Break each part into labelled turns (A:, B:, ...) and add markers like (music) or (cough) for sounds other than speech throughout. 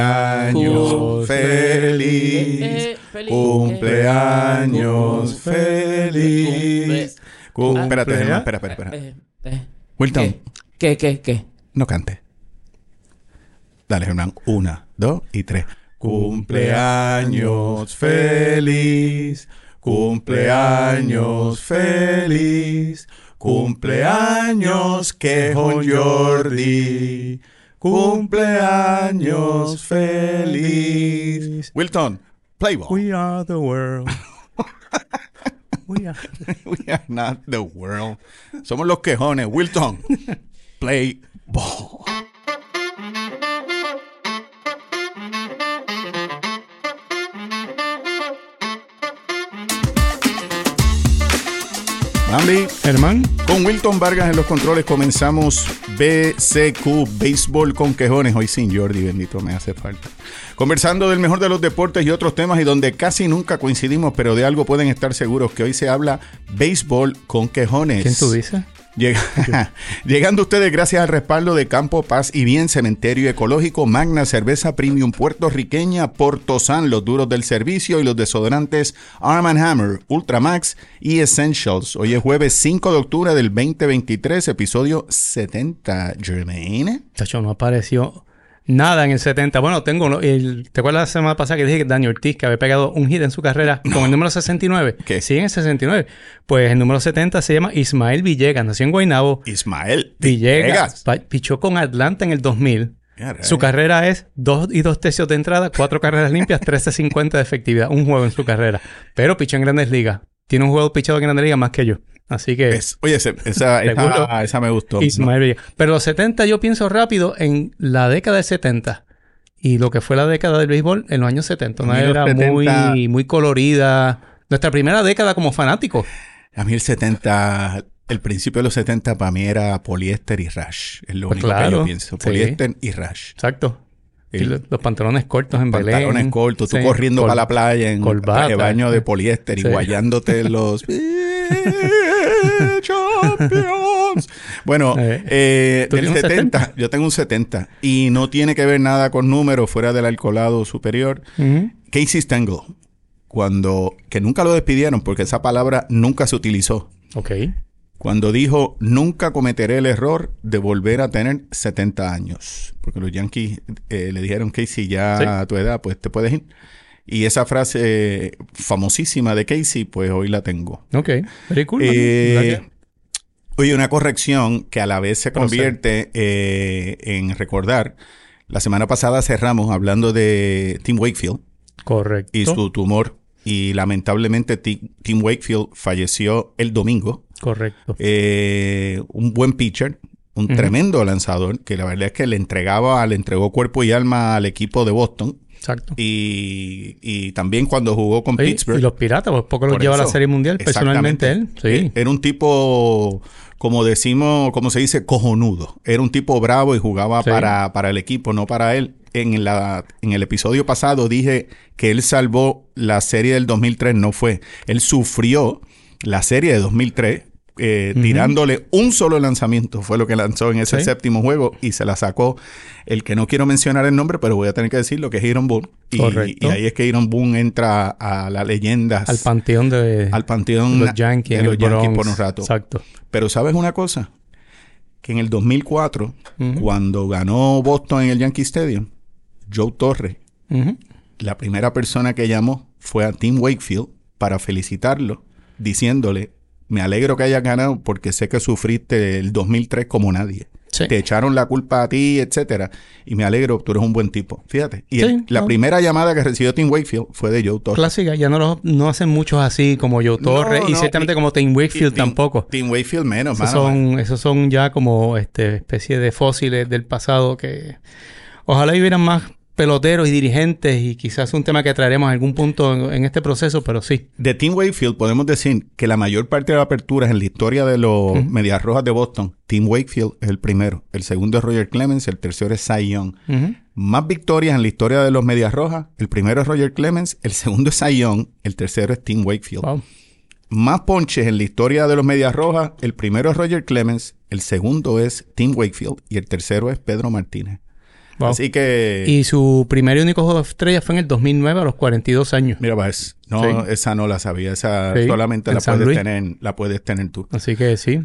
A: Cumpleaños feliz.
B: Eh, feliz.
A: Cumpleaños feliz. Cum-
B: Ah,
A: Espérate, espera, espera, espera.
B: Eh, eh,
A: Wilton,
B: ¿Qué? ¿Qué? ¿Qué?
A: no cante. Dale, Germán. Una, dos y tres. Cumpleaños feliz. Cumpleaños feliz. Cumpleaños quejo Jordi. Cumpleaños feliz. Wilton, play ball.
C: We are the world. (laughs) We are-
A: We are not the world. Somos los quejones. Wilton, (laughs) play ball. Bambi,
C: Germán,
A: con Wilton Vargas en los controles comenzamos BCQ, Béisbol con Quejones. Hoy sin Jordi, bendito, me hace falta. Conversando del mejor de los deportes y otros temas y donde casi nunca coincidimos, pero de algo pueden estar seguros que hoy se habla béisbol con quejones.
C: ¿quién tú dices?
A: Llega- (laughs) Llegando ustedes gracias al respaldo de Campo Paz y Bien Cementerio Ecológico, Magna Cerveza Premium Puertorriqueña, Portosan, los duros del servicio y los desodorantes Arm Hammer, Ultramax y Essentials. Hoy es jueves 5 de octubre del 2023, episodio 70. Jermaine.
C: Chacho, no apareció nada en el 70. Bueno, tengo... uno- el- ¿Te acuerdas la semana pasada que dije que Daniel Ortiz, que había pegado un hit en su carrera (clears throat) con el número 69?
A: ¿Qué?
C: Sí, en el 69. Pues el número 70 se llama Ismael Villegas. Nació en Guaynabo.
A: Ismael
C: Villegas. Pichó con Atlanta en el 2000.
A: Caray.
C: Su carrera es 2 y 2 tercios de entrada, 4 carreras limpias, 13.50 de efectividad. Un juego en su carrera. Pero pichó en Grandes Ligas. Tiene un juego pichado en Grandes Ligas más que yo. Así que...
A: Es- oye, (laughs) esa,
C: Seguro.
A: esa, esa me gustó.
C: Ismael Villegas. Pero los 70 yo pienso rápido en la década del 70 y lo que fue la década del béisbol en los años 70. Una era
A: 70
C: muy, muy colorida. Nuestra primera década como fanáticos.
A: A mí el 70, el principio de los 70 para mí era poliéster y rash. Es lo
C: Pues
A: único que yo pienso.
C: sí.
A: Poliéster y rash.
C: Exacto.
A: El-
C: los pantalones cortos en Belén.
A: pantalones cortos, tú
C: Sí,
A: corriendo
C: col-
A: para la playa en de baño de poliéster y guayándote los (laughs) (laughs) (laughs) champions. Bueno,
C: Eh,
A: eh,
C: ¿tú
A: del
C: tienes un
A: 70,
C: 70?
A: yo tengo un 70 y no tiene que ver nada con números fuera del alcoholado superior.
C: Ujú.
A: Casey Stengel, cuando que nunca lo despidieron porque esa palabra nunca se utilizó.
C: Ok.
A: Cuando dijo, nunca cometeré el error de volver a tener 70 años. Porque los Yankees eh, le dijeron, Casey, ya
C: Sí.
A: a tu edad, pues te puedes ir. Y esa frase famosísima de Casey, pues hoy la tengo.
C: Ok. Very cool.
A: Eh, oye, una corrección que a la vez se convierte eh, en recordar. La semana pasada cerramos hablando de Tim Wakefield
C: Correcto.
A: y su tumor. Y lamentablemente Ti- Tim Wakefield falleció el domingo.
C: Correcto.
A: Eh, un buen pitcher, un tremendo lanzador, que la verdad es que le entregaba, le entregó cuerpo y alma al equipo de Boston.
C: Exacto.
A: Y, y también cuando jugó con Pittsburgh.
C: y los piratas, pues poco los lleva a la. Serie Mundial personalmente él. Sí.
A: Eh, Era un tipo, como decimos, como se dice, cojonudo. Era un tipo bravo y jugaba
C: Sí.
A: para, para el equipo, no para él. En, la, en el episodio pasado dije que él salvó la serie del 2003, no fue. Él sufrió la serie de 2003 eh, tirándole un solo lanzamiento. Fue lo que lanzó en ese
C: Sí.
A: séptimo juego y se la sacó el que no quiero mencionar el nombre, pero voy a tener que decirlo, que es Aaron Boone. Y,
C: Correcto.
A: y ahí es que Aaron Boone entra a las leyendas
C: Al panteón de
A: al panteón
C: los Yankees,
A: de los Yankees
C: Bronx.
A: por un rato.
C: Exacto.
A: Pero ¿sabes una cosa? Que en el 2004,
C: Ujú.
A: cuando ganó Boston en el Yankee Stadium, Joe Torre,
C: Ujú.
A: la primera persona que llamó fue a Tim Wakefield para felicitarlo, diciéndole, me alegro que hayas ganado porque sé que sufriste el 2003 como nadie.
C: Sí.
A: Te echaron la culpa a ti, etcétera. Y me alegro, tú eres un buen tipo. Fíjate. Y
C: Sí,
A: el- la
C: no.
A: primera llamada que recibió Tim Wakefield fue de Joe Torre.
C: Clásica, ya no, lo- no hacen muchos así como Joe Torres y
A: no,
C: ciertamente
A: y-
C: como Tim Wakefield
A: Y
C: tampoco.
A: Tim Wakefield menos,
C: Esos
A: mano.
C: son, esos son ya como este especie de fósiles del pasado que ojalá hubieran más peloteros y dirigentes y quizás un tema que traeremos a algún punto en, en este proceso, pero sí.
A: De Tim Wakefield podemos decir que la mayor parte de las aperturas en la historia de los. Medias Rojas de Boston, Tim Wakefield es el primero. El segundo es Roger Clemens, el tercero es Cy Young. Más victorias en la historia de los Medias Rojas, el primero es Roger Clemens, el segundo es Cy Young, el tercero es Tim Wakefield.
C: Wow.
A: Más ponches en la historia de los Medias Rojas, el primero es Roger Clemens, el segundo es Tim Wakefield y el tercero es Pedro Martínez. Así que...
C: Y su primer y único juego de estrella fue en el 2009 a los 42 años.
A: Mira, pues, no, esa no la sabía. Esa solamente la puedes, tener, la puedes tener tú.
C: Así que sí.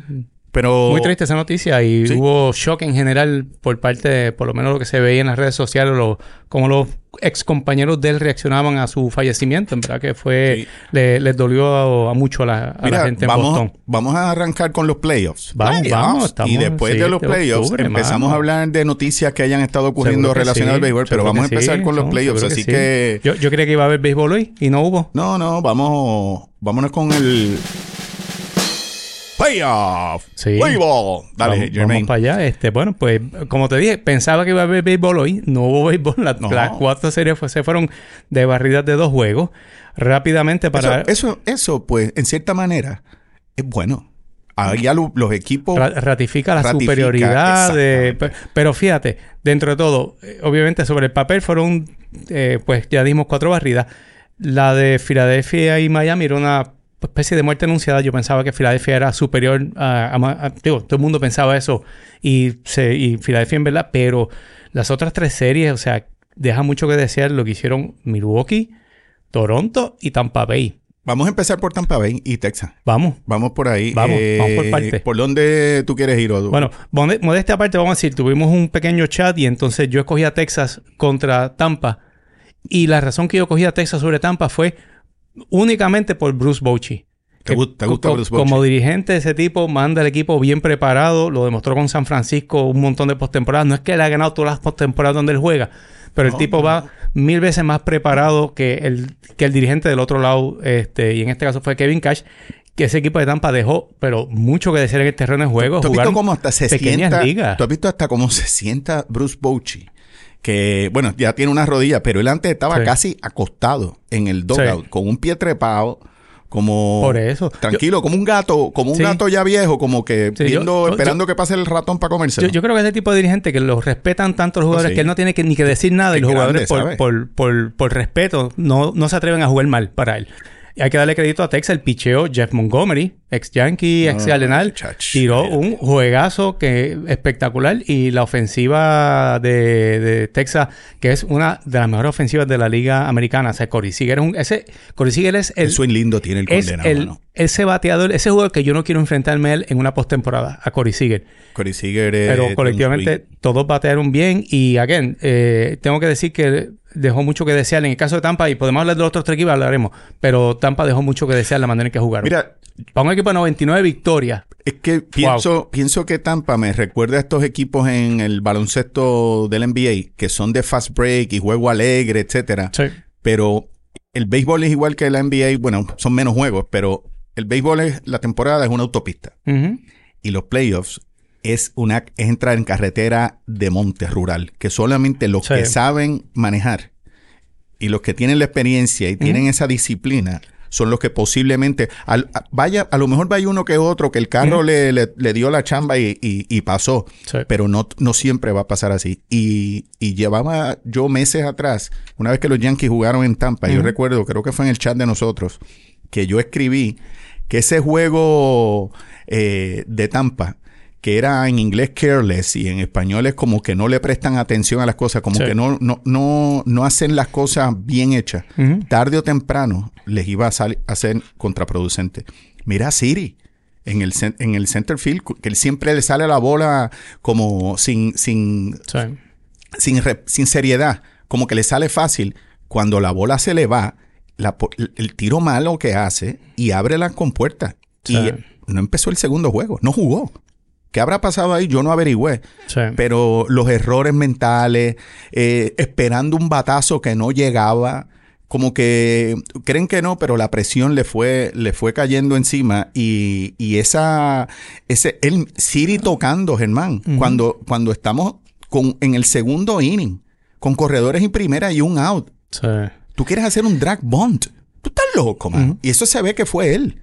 A: Pero...
C: Muy triste esa noticia y hubo shock en general por parte de, por lo menos lo que se veía en las redes sociales, lo, como los ex compañeros de él reaccionaban a su fallecimiento. En verdad que fue, le, les dolió a, mucho a la, gente
A: vamos,
C: en Boston.
A: Vamos a arrancar con los playoffs.
C: Vamos, vamos.
A: y después de los playoffs empezamos a hablar de noticias que hayan estado ocurriendo relacionadas al béisbol, pero vamos a empezar con los playoffs. Así que,
C: Yo, yo creía que iba a haber béisbol hoy y no hubo.
A: No, no, vamos, vámonos con el Playoff. Sí. Playball. Dale,
C: vamos, vamos para allá. Este, bueno, pues, como te dije, pensaba que iba a haber béisbol hoy. No hubo béisbol. Las cuatro series se fueron de barridas de dos juegos. Rápidamente para...
A: Eso, eso, pues, en cierta manera, es bueno. Ya los equipos...
C: ratifica la superioridad de... Pero fíjate, dentro de todo, eh, obviamente sobre el papel fueron, eh, pues ya dimos cuatro barridas. La de Filadelfia y Miami era una especie de muerte anunciada. Yo pensaba que Filadelfia era superior a, digo, todo el mundo pensaba eso y, se, y Filadelfia en verdad, pero las otras tres series, o sea, deja mucho que desear lo que hicieron Milwaukee, Toronto y Tampa Bay.
A: Vamos a empezar por Tampa Bay y Texas.
C: Vamos.
A: Vamos por ahí.
C: Vamos, vamos por eh, parte.
A: ¿Por dónde tú quieres ir, Odu?
C: Bueno, modesta aparte, vamos a decir, tuvimos un pequeño chat y entonces yo escogí a Texas contra Tampa. Y la razón que yo cogí a Texas sobre Tampa fue únicamente por Bruce Bochy.
A: ¿Te, gusta, Bruce Bochy?
C: Como dirigente, ese tipo manda el equipo bien preparado. Lo demostró con San Francisco un montón de postemporadas. No es que él ha ganado todas las postemporadas donde él juega, pero el tipo va mil veces más preparado que el, que el dirigente del otro lado. Este, y en este caso fue Kevin Cash que ese equipo de Tampa dejó, pero mucho que decir en el terreno de juego.
A: ¿Tú, has visto cómo hasta se sienta, ¿Tú has visto hasta cómo se sienta Bruce Bochy? Que, bueno, ya tiene una rodilla, pero él antes estaba casi acostado en el dugout, con un pie trepado, como...
C: Por eso.
A: Tranquilo, como un gato, como un gato ya viejo, como que viendo, esperando que pase el ratón para comerse.
C: Yo, creo que ese tipo de dirigente que los respetan tanto los jugadores que él no tiene que, ni que decir nada y los jugadores por, por, por, por, respeto no, no se atreven a jugar mal para él. Y hay que darle crédito a Texas, el picheo Jeff Montgomery, ex Yankee, ex Cardenal, tiró un juegazo que espectacular y la ofensiva de, Texas, que es una de las mejores ofensivas de la liga americana, o sea, Corey Seager es un, ese Corey Seager es el,
A: el swing lindo tiene el condenado,
C: ese bateador, ese jugador que yo no quiero enfrentarme a él en una postemporada, a Corey Seager.
A: Corey Seager es
C: Pero colectivamente todos batearon bien y again, eh, tengo que decir que dejó mucho que desear. En el caso de Tampa, y podemos hablar de los otros tres equipos, hablaremos. Pero Tampa dejó mucho que desear la manera en que jugaron.
A: Mira,
C: para un equipo de 99 victorias.
A: Es que pienso, pienso que Tampa me recuerda a estos equipos en el baloncesto del NBA, que son de fast break y juego alegre, etcétera.
C: Sí.
A: Pero el béisbol es igual que la NBA, bueno, son menos juegos, pero el béisbol es, la temporada es una autopista. Y los playoffs es, una, es entrar en carretera de monte rural, que solamente los que saben manejar y los que tienen la experiencia y tienen esa disciplina son los que posiblemente a, vaya a lo mejor vaya uno que otro que el carro le, le, dio la chamba y, y, pasó pero no, no siempre va a pasar así. Y, y, llevaba yo meses atrás una vez que los Yankees jugaron en Tampa yo recuerdo creo que fue en el chat de nosotros que yo escribí que ese juego eh, de Tampa que era en inglés careless y en español es como que no le prestan atención a las cosas, como que no, no, no, no hacen las cosas bien hechas. Tarde o temprano les iba a, a ser contraproducente. Mira a Siri en el, en el center field, que él siempre le sale la bola como sin, sin, sin, sin, seriedad, como que le sale fácil. Cuando la bola se le va, el tiro malo que hace y abre las compuertas. Y no empezó el segundo juego, no jugó. ¿Qué habrá pasado ahí? Yo no averigüé. Pero los errores mentales, eh, esperando un batazo que no llegaba, como que creen que no, pero la presión le fue, le fue cayendo encima y, y esa, ese, el Siri tocando, Germán, cuando, cuando estamos con, en el segundo inning, con corredores en primera y un out. Tú quieres hacer un drag bunt. Tú estás loco, man. Y eso se ve que fue él.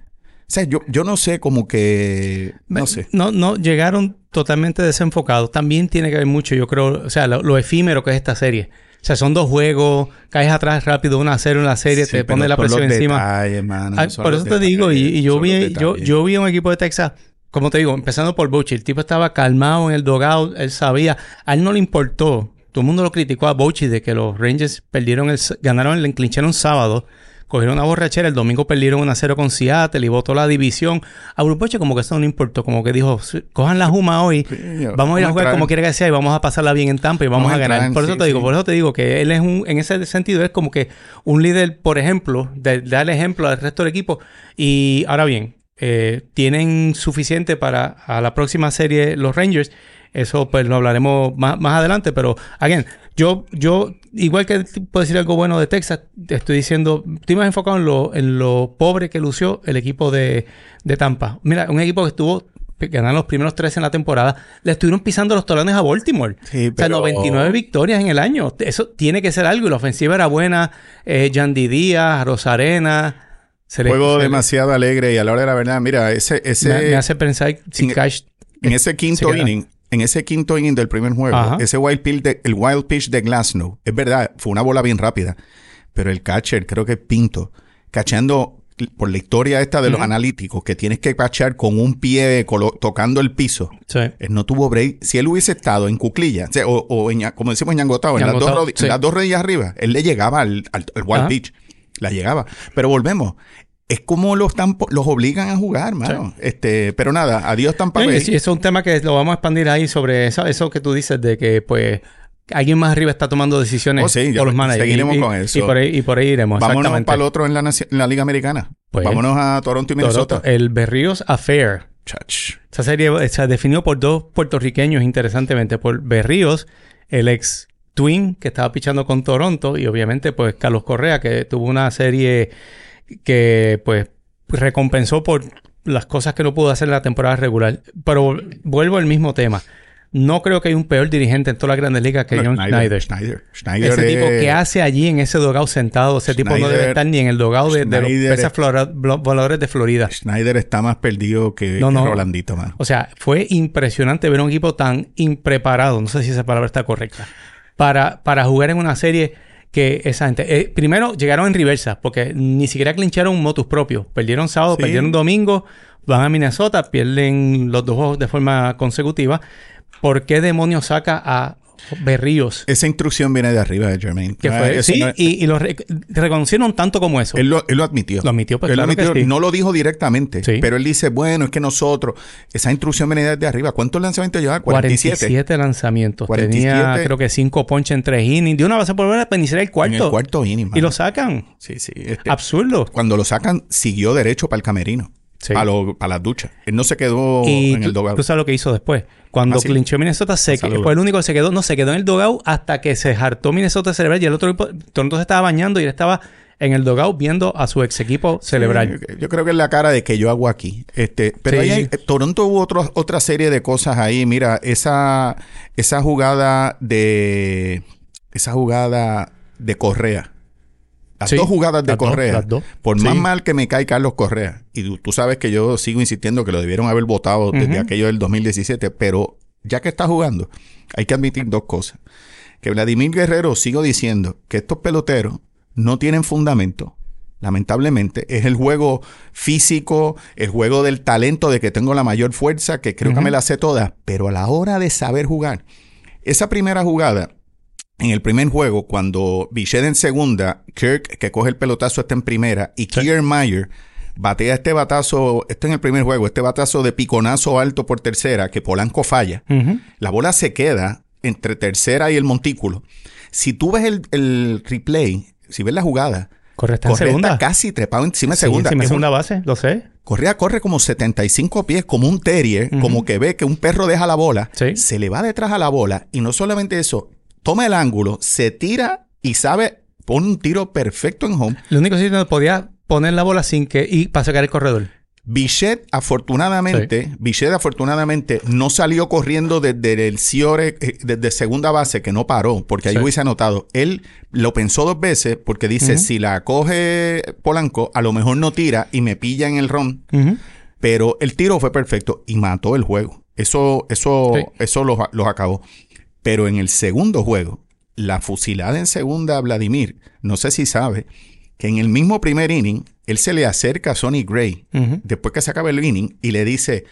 A: Sea, yo, yo no sé, como que. No sé.
C: No, no, llegaron totalmente desenfocados. También tiene que ver mucho, yo creo, o sea, lo, efímero que es esta serie. O sea, son dos juegos, caes atrás rápido, una a cero en la serie, te pone la presión encima. por eso te digo, y, yo vi, yo, yo vi un equipo de Texas, como te digo, empezando por Bucci, el tipo estaba calmado en el dogout, él sabía, a él no le importó todo el mundo lo criticó a Bochy de que los Rangers perdieron el, ganaron el clincharon sábado, cogieron una borrachera, el domingo perdieron una 0 con Seattle y votó la división. A Bruce como que eso no importó, como que dijo, cojan la Juma hoy, vamos a ir a jugar como quiera que sea y vamos a pasarla bien en Tampa y vamos, a ganar. por eso te digo, por eso te digo que él es un, en ese sentido es como que un líder, por ejemplo, de, darle ejemplo al resto del equipo. Y ahora bien, eh, tienen suficiente para a la próxima serie los Rangers. Eso pues lo hablaremos más, más adelante, pero again, yo, yo, igual que puedo decir algo bueno de Texas, te estoy diciendo, estoy más enfocado en lo, en lo pobre que lució el equipo de, de Tampa. Mira, un equipo que estuvo ganaron los primeros tres en la temporada, le estuvieron pisando los tolones a Baltimore. O sea, 99 victorias en el año. Eso tiene que ser algo. Y la ofensiva era buena. Eh, Yandy Díaz, Rosarena.
A: Juego demasiado alegre y a la hora de la verdad, mira, ese... ese
C: me, hace pensar si
A: en, Cash... En ese quinto inning, en ese quinto inning del primer juego, ese wild pitch de, el wild pitch de Glasnow, es verdad, fue una bola bien rápida, pero el catcher, creo que Pinto, cachando por la historia esta de los analíticos, que tienes que cachar con un pie tocando el piso. Él no tuvo break. Si él hubiese estado en cuclilla, o, en, como decimos, ñangotado, en, las dos, las dos rodillas arriba, él le llegaba al, al, wild pitch. La llegaba. Pero volvemos es como los, los obligan a jugar, mano. Este, pero nada, adiós Tampa
C: Bay. Sí, eso es un tema que lo vamos a expandir ahí sobre eso, eso que tú dices de que, pues, alguien más arriba está tomando decisiones
A: oh, por los managers. Seguiremos con eso.
C: Y por, ahí, y por ahí iremos.
A: Vámonos para el otro en la, en la Liga Americana. Pues, Vámonos a Toronto y Minnesota.
C: el Berríos Affair. Chach. Esa serie se definió por dos puertorriqueños, interesantemente. Por Berríos, el ex Twin que estaba pichando con Toronto, y obviamente, pues, Carlos Correa, que tuvo una serie que pues recompensó por las cosas que no pudo hacer en la temporada regular. Pero vuelvo al mismo tema. No creo que hay un peor dirigente en todas las grandes ligas que John Schneider. Schneider. ese tipo que hace allí en ese dogado sentado, ese tipo no debe estar ni en el dogado de, los voladores de Florida.
A: Schneider está más perdido que, Rolandito, man.
C: O sea, fue impresionante ver un equipo tan impreparado, no sé si esa palabra está correcta, para, para jugar en una serie que esa gente. Eh, primero llegaron en reversa, porque ni siquiera clincharon un motus propio. Perdieron sábado, perdieron domingo, van a Minnesota, pierden los dos juegos de forma consecutiva. ¿Por qué demonios saca a Berríos.
A: Esa instrucción viene de arriba de Jermaine.
C: sí, y, lo reconocieron tanto como eso.
A: Él lo, admitió.
C: Lo admitió,
A: pues, No lo dijo directamente, pero él dice, bueno, es que nosotros, esa instrucción viene de arriba. ¿Cuántos lanzamientos lleva?
C: 47. 47 lanzamientos. Tenía, creo que 5 ponches en 3 innings. De una base por ver, pues, el cuarto. En
A: el cuarto inning.
C: Y lo sacan.
A: Sí, sí.
C: Este, Absurdo.
A: Cuando lo sacan, siguió derecho para el camerino. A, lo, a las duchas. Él no se quedó en el dogout.
C: Tú sabes lo que hizo después. Cuando ah, clinchó Minnesota, se fue el único que se quedó. No, se quedó en el dogout hasta que se hartó Minnesota a celebrar y el otro Toronto se estaba bañando y él estaba en el dogout viendo a su ex equipo celebrar.
A: yo creo que es la cara de que yo hago aquí. Este, pero ahí hay, Toronto hubo otro, otra serie de cosas ahí. Mira, esa, esa jugada de. Esa jugada de Correa las dos jugadas de Correa. Por más mal que me cae Carlos Correa, y tú, sabes que yo sigo insistiendo que lo debieron haber votado desde aquello del 2017, pero ya que está jugando, hay que admitir dos cosas. Que Vladimir Guerrero, sigo diciendo que estos peloteros no tienen fundamento. Lamentablemente, es el juego físico, el juego del talento de que tengo la mayor fuerza, que creo que me la sé toda, pero a la hora de saber jugar, esa primera jugada, en el primer juego, cuando Bichette en segunda, Kirk, que coge el pelotazo, está en primera, y Kiermaier batea este batazo, este en el primer juego, este batazo de piconazo alto por tercera, que Polanco falla. La bola se queda entre tercera y el montículo. Si tú ves el, replay, si ves la jugada,
C: Corre, está en segunda.
A: casi trepado encima de segunda.
C: Encima de segunda base, lo sé.
A: Correa corre como 75 pies, como un terrier, como que ve que un perro deja la bola, se le va detrás a la bola, y no solamente eso, toma el ángulo, se tira y sabe, pone un tiro perfecto en home.
C: Lo único que sí podía poner la bola sin que y para sacar el corredor.
A: Bichette, afortunadamente, Bichette, afortunadamente, no salió corriendo desde el Ciore, eh, desde segunda base, que no paró, porque ahí hubiese anotado. Él lo pensó dos veces, porque dice: si la coge Polanco, a lo mejor no tira y me pilla en el ron. Pero el tiro fue perfecto y mató el juego. Eso, eso, eso los, los acabó. Pero en el segundo juego, la fusilada en segunda a Vladimir, no sé si sabe, que en el mismo primer inning, él se le acerca a Sonny Gray, después que se acaba el inning, y le dice,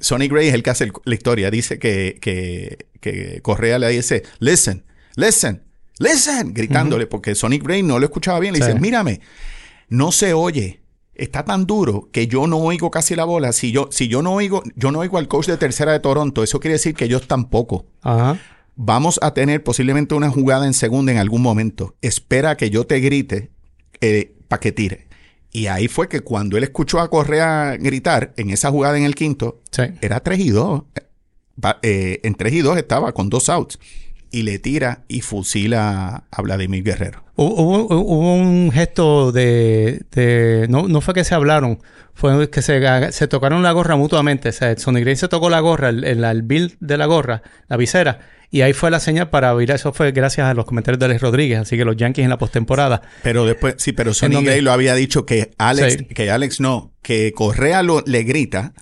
A: Sonny Gray es el que hace la historia, dice que, que, que Correa le dice, listen, listen, listen, gritándole, porque Sonic Brain no lo escuchaba bien. Le dice, mírame, no se oye. Está tan duro que yo no oigo casi la bola. Si yo, si yo no oigo, yo no oigo al coach de tercera de Toronto. Eso quiere decir que ellos tampoco. Ajá. Vamos a tener posiblemente una jugada en segunda en algún momento. Espera que yo te grite eh, para que tire. Y ahí fue que cuando él escuchó a Correa gritar en esa jugada en el quinto, era 3 y 2. Eh, en 3 y 2 estaba con dos outs. Y le tira y fusila a Vladimir Guerrero.
C: Hubo, un gesto de... no, no, fue que se hablaron, fue que se, se tocaron la gorra mutuamente. O sea, Sonny Gray se tocó la gorra, el, el, el bill de la gorra, la visera y ahí fue la señal para oír. Eso fue gracias a los comentarios de Alex Rodríguez. Así que los Yankees en la postemporada.
A: Pero después, sí, pero Sonny Gray lo había dicho que Alex, que Alex no, que Correa lo, le grita.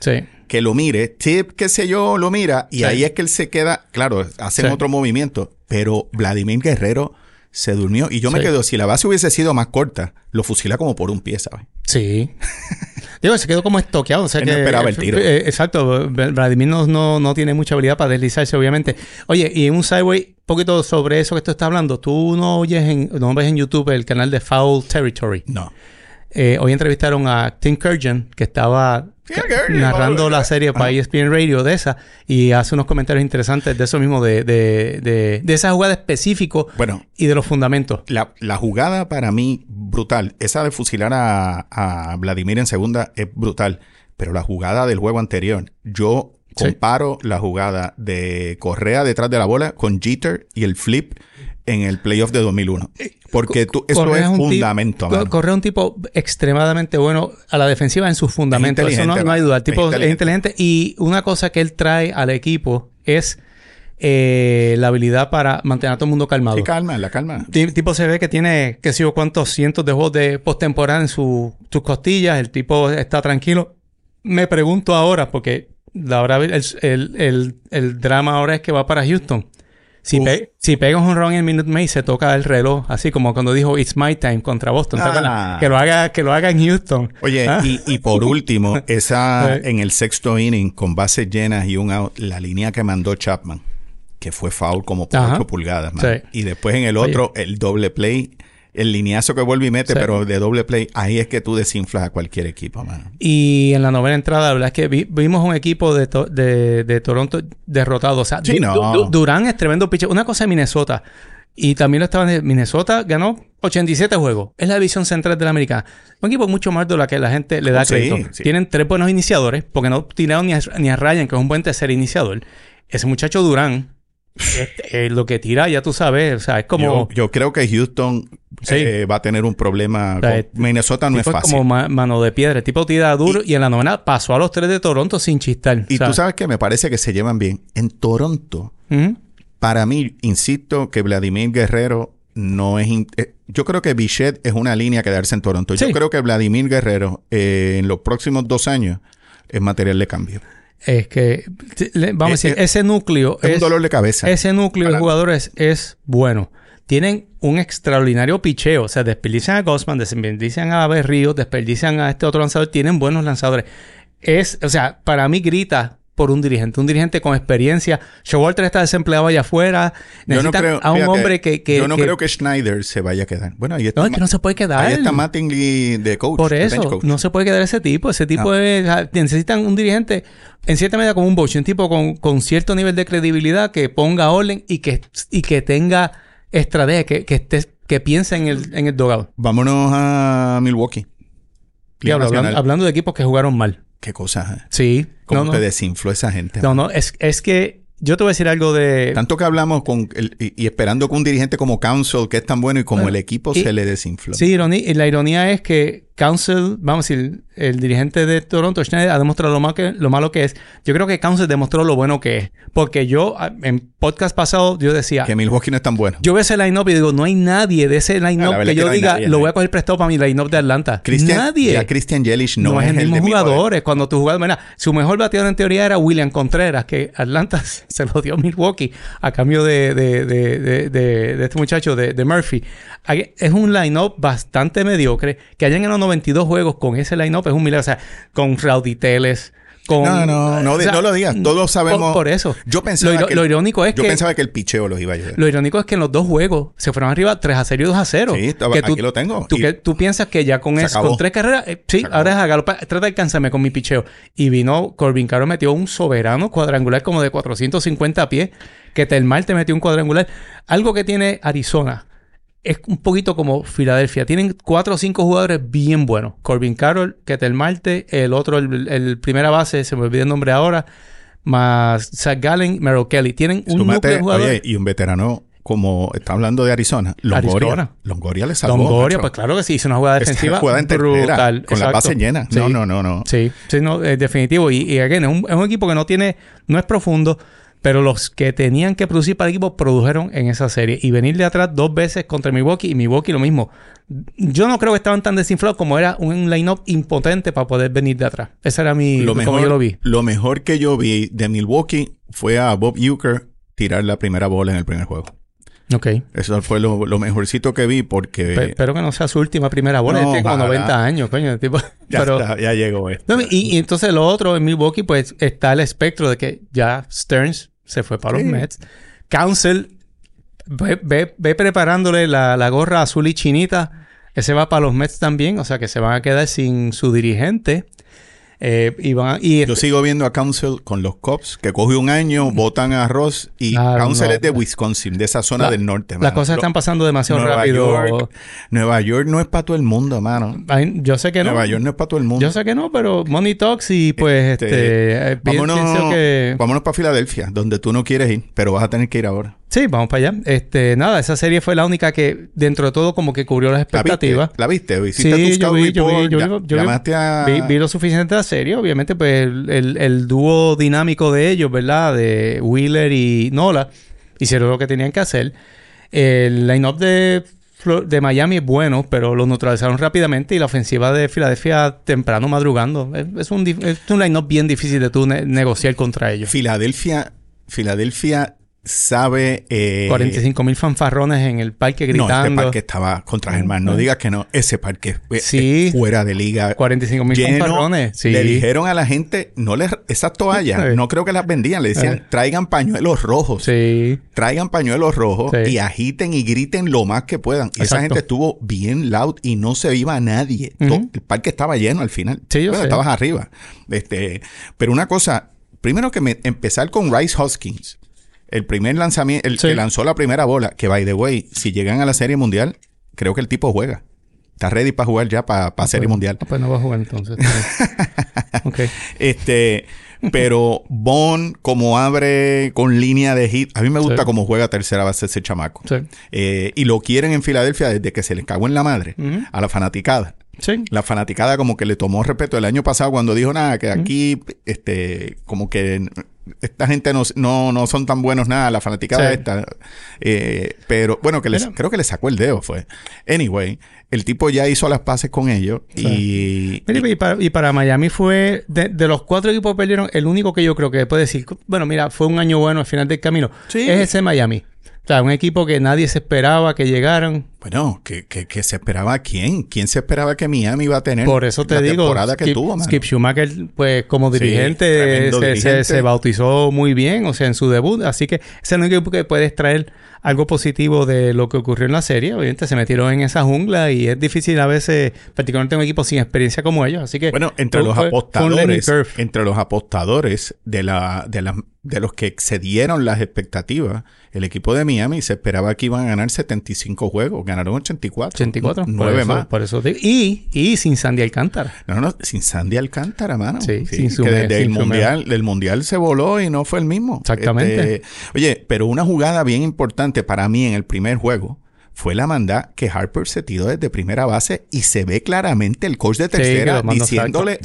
A: Que lo mire, Tip, qué sé yo, lo mira, y ahí es que él se queda, claro, hacen otro movimiento, pero Vladimir Guerrero se durmió. Y yo me quedo, si la base hubiese sido más corta, lo fusila como por un pie, ¿sabes?
C: Sí. (laughs) Digo, se quedó como estoqueado. O sea que,
A: esperaba el tiro.
C: Eh, exacto. Vladimir no, no, tiene mucha habilidad para deslizarse, obviamente. Oye, y en un sideway, un poquito sobre eso que tú estás hablando. Tú no oyes en, no ves en YouTube el canal de Foul Territory.
A: No.
C: Eh, hoy entrevistaron a Tim Kurgan, que estaba narrando la serie para ESPN Radio de esa y hace unos comentarios interesantes de eso mismo, de, de, de, esa jugada específico
A: bueno,
C: y de los fundamentos.
A: La, la, jugada para mí brutal, esa de fusilar a, a, Vladimir en segunda es brutal, pero la jugada del juego anterior, yo comparo la jugada de Correa detrás de la bola con Jeter y el flip en el playoff de 2001. Porque tú, esto es, un fundamento.
C: Correa es un tipo extremadamente bueno a la defensiva en sus fundamentos. Eso no, hay duda. El tipo es inteligente. Y una cosa que él trae al equipo es eh, la habilidad para mantener a todo el mundo calmado.
A: Sí, calma, la calma.
C: El tipo se ve que tiene, qué sé yo, cuántos cientos de juegos de postemporada en sus costillas. El tipo está tranquilo. Me pregunto ahora, porque la hora, el, el, el drama ahora es que va para Houston. Si, si pegas un run en Minute Maid, se toca el reloj, así como cuando dijo It's My Time contra Boston. Ah. Que lo haga, que lo haga en Houston.
A: Oye, ah. y, y, por último, (laughs) esa en el sexto inning, con bases llenas y un out, la línea que mandó Chapman, que fue foul como por 8 pulgadas, Y después en el otro, el doble play el lineazo que vuelve y mete, pero de doble play, ahí es que tú desinflas a cualquier equipo, mano.
C: Y en la novena entrada, la verdad es que vimos un equipo de, de, Toronto derrotado. O sea, Durán es tremendo pitcher. Una cosa de Minnesota. Y también lo estaban en Minnesota, ganó 87 juegos. Es la división central de la americana. Un equipo mucho más de lo que la gente le da crédito. Tienen tres buenos iniciadores, porque no tiraron ni a, ni a Ryan, que es un buen tercer iniciador. Ese muchacho Durán, este, lo que tira, ya tú sabes, o sea, es como...
A: Yo, creo que Houston eh, va a tener un problema. Minnesota no es fácil.
C: como mano de piedra. El tipo tira duro y, en la novena pasó a los tres de Toronto sin chistar.
A: Y tú sabes que me parece que se llevan bien. En Toronto, para mí, insisto que Vladimir Guerrero no es... Eh, yo creo que Bichette es una línea que darse en Toronto. Yo creo que Vladimir Guerrero eh, en los próximos dos años es material de cambio
C: es que, vamos a decir, ese núcleo
A: es, un dolor de cabeza.
C: Ese núcleo de jugadores es bueno. Tienen un extraordinario picheo. O sea, desperdician a Gosman, desperdician a Berrío, desperdician a este otro lanzador. Tienen buenos lanzadores. Es, o sea, para mí grita por un dirigente, un dirigente con experiencia. Showalter está desempleado allá afuera. Necesita a un hombre que,
A: Yo no creo que Schneider se vaya a quedar. Bueno, ahí está.
C: No, es que no se puede quedar.
A: Ahí está Mattingly de coach.
C: Por eso, no se puede quedar ese tipo. Ese tipo es, necesitan un dirigente, en cierta medida como un Bosch, un tipo con, con, cierto nivel de credibilidad que ponga orden y que, y que tenga estrategia, que, que, esté, que piense en el, en el dogado.
A: Vámonos a Milwaukee.
C: hablando de equipos que jugaron mal.
A: Qué cosa.
C: ¿eh? Sí.
A: ¿Cómo te desinfló esa gente?
C: No, no, es, es que yo te voy a decir algo de...
A: Tanto que hablamos con y, esperando que un dirigente como Council, que es tan bueno, y como el equipo se le desinfló.
C: Sí, y la ironía es que Council, vamos a decir, el dirigente de Toronto, Schneider, ha demostrado lo, que, lo malo que es. Yo creo que Council demostró lo bueno que es. Porque yo, en podcast pasado, yo decía...
A: Que Milwaukee no es tan bueno.
C: Yo veo ese line-up y digo, no hay nadie de ese line-up que yo diga, lo voy a coger prestado para mi line-up de Atlanta. nadie.
A: Ya Christian Yelich no,
C: no es, el mismo jugador. Es cuando tú jugador... Mira, su mejor bateador en teoría era William Contreras, que Atlanta (laughs) se lo dio a Milwaukee a cambio de, de, de, de este muchacho, de, Murphy. Es un line-up bastante mediocre. Que hayan ganado 92 juegos con ese line-up es un milagro. O sea, con Rowdy Teles,
A: no, no, no, no lo digas. Todos sabemos.
C: Por, eso.
A: Yo pensaba
C: lo,
A: que
C: lo irónico es
A: yo
C: que.
A: pensaba que el picheo los iba a ayudar.
C: Lo irónico es que en los dos juegos se fueron arriba 3 a 0 y 2 a 0.
A: Sí, estaba,
C: que
A: aquí lo tengo.
C: Tú, que, tú piensas que ya con eso, con tres carreras, eh, sí, ahora es hágalo. Trata de alcanzarme con mi picheo. Y vino Corbin Caro metió un soberano cuadrangular como de 450 pies. Que Telmar te metió un cuadrangular. Algo que tiene Arizona es un poquito como Filadelfia. Tienen cuatro o cinco jugadores bien buenos. Corbin Carroll, Ketel Marte, el otro, el, primera base, se me olvidó el nombre ahora, más Zach Gallen, Merrill Kelly. Tienen un
A: núcleo de jugadores. y un veterano como está hablando de Arizona, Longoria. Longoria le salvó.
C: Longoria, pues claro que sí, hizo una jugada defensiva
A: jugada brutal. Con la base llena. No, no, no, no.
C: Sí, sí, no, es definitivo. Y, y again, es un, es un equipo que no tiene, no es profundo, pero los que tenían que producir para el equipo produjeron en esa serie. Y venir de atrás dos veces contra Milwaukee y Milwaukee lo mismo. Yo no creo que estaban tan desinflados como era un line-up impotente para poder venir de atrás. Ese era mi...
A: Lo mejor,
C: como yo lo vi.
A: Lo mejor que yo vi de Milwaukee fue a Bob Euchre tirar la primera bola en el primer juego.
C: Ok.
A: Eso fue lo, mejorcito que vi porque...
C: espero que no sea su última primera bola. No, tiene como 90 años, coño. Tipo, (laughs)
A: ya, está, ya llegó esto.
C: y, y, entonces lo otro en Milwaukee, pues está el espectro de que ya Stearns se fue para los Mets. Council, ve, ve, preparándole la, la, gorra azul y chinita. Ese va para los Mets también. O sea que se van a quedar sin su dirigente. Eh, y
A: Yo sigo viendo a Council con los Cops, que coge un año, votan a Ross y Council es de Wisconsin, de esa zona del norte.
C: Las cosas están pasando demasiado rápido.
A: Nueva York no es para todo el mundo, mano.
C: yo sé que no.
A: Nueva York no es para todo el mundo.
C: Yo sé que no, pero Money Talks y pues este, este
A: eh, vámonos, vámonos para Filadelfia, donde tú no quieres ir, pero vas a tener que ir ahora.
C: Sí, vamos para allá. Este, nada, esa serie fue la única que dentro de todo como que cubrió las expectativas.
A: ¿La viste? ¿La
C: sí, yo vi, yo vi, yo, vi, vi, lo suficiente de la serie. Obviamente, pues el, el, dúo dinámico de ellos, ¿verdad? De Wheeler y Nola hicieron lo que tenían que hacer. El line-up de, de Miami es bueno, pero lo neutralizaron rápidamente y la ofensiva de Filadelfia temprano madrugando. Es, un, es un line-up bien difícil de tú negociar contra ellos.
A: Filadelfia, Filadelfia sabe...
C: Eh, 45 mil fanfarrones en el parque gritando. No,
A: este parque estaba contra Germán. No digas que no. Ese parque es fuera de liga.
C: 45 mil fanfarrones.
A: Le dijeron a la gente, no les... Esas toallas, (laughs) no creo que las vendían. Le decían, traigan pañuelos rojos.
C: Sí.
A: Traigan pañuelos rojos y agiten y griten lo más que puedan. Y esa gente estuvo bien loud y no se iba a nadie. el parque estaba lleno al final.
C: Sí, yo
A: Estabas arriba. Este, pero una cosa... Primero que me, empezar con Rice Hoskins el primer lanzamiento, el que lanzó la primera bola, que by the way, si llegan a la Serie Mundial, creo que el tipo juega. Está ready para jugar ya para pa Serie Mundial.
C: pues no va a jugar entonces. (laughs)
A: Este, pero Bon, como abre con línea de hit, a mí me gusta cómo juega tercera base ese chamaco.
C: Sí.
A: Eh, y lo quieren en Filadelfia desde que se les cagó en la madre a la fanaticada.
C: Sí.
A: La fanaticada como que le tomó respeto el año pasado cuando dijo nada, que aquí, este, como que esta gente no, no, son tan buenos nada, la fanaticada esta. Eh, pero bueno, que les, creo que le sacó el dedo, fue. Anyway, el tipo ya hizo las paces con ellos y,
C: y, para, Miami fue, de, los cuatro equipos que perdieron, el único que yo creo que puede decir, bueno, mira, fue un año bueno al final del camino, es ese Miami. O sea, un equipo que nadie se esperaba que llegaran.
A: Bueno, que, que, se esperaba quién? ¿Quién se esperaba que Miami iba a tener
C: Por eso te
A: la
C: digo,
A: temporada que tuvo,
C: Skip Schumacher, pues como dirigente, se, Se, bautizó muy bien, o sea, en su debut. Así que ese es el equipo que puede extraer algo positivo de lo que ocurrió en la serie. Obviamente se metieron en esa jungla y es difícil a veces, particularmente un equipo sin experiencia como ellos. Así que...
A: Bueno, entre los apostadores, entre los apostadores de, la, de, la, de los que excedieron las expectativas, el equipo de Miami se esperaba que iban a ganar 75 juegos. Ganaron 84.
C: 84.
A: 9 más.
C: Por eso y, y sin Sandy Alcántara.
A: No, no, sin Sandy Alcántara, mano.
C: Sí, sin su
A: que desde el mundial, del mundial se voló y no fue el mismo.
C: Exactamente.
A: Este, oye, pero una jugada bien importante para mí en el primer juego fue la manda que Harper se tiró desde primera base y se ve claramente el coach de tercera diciéndole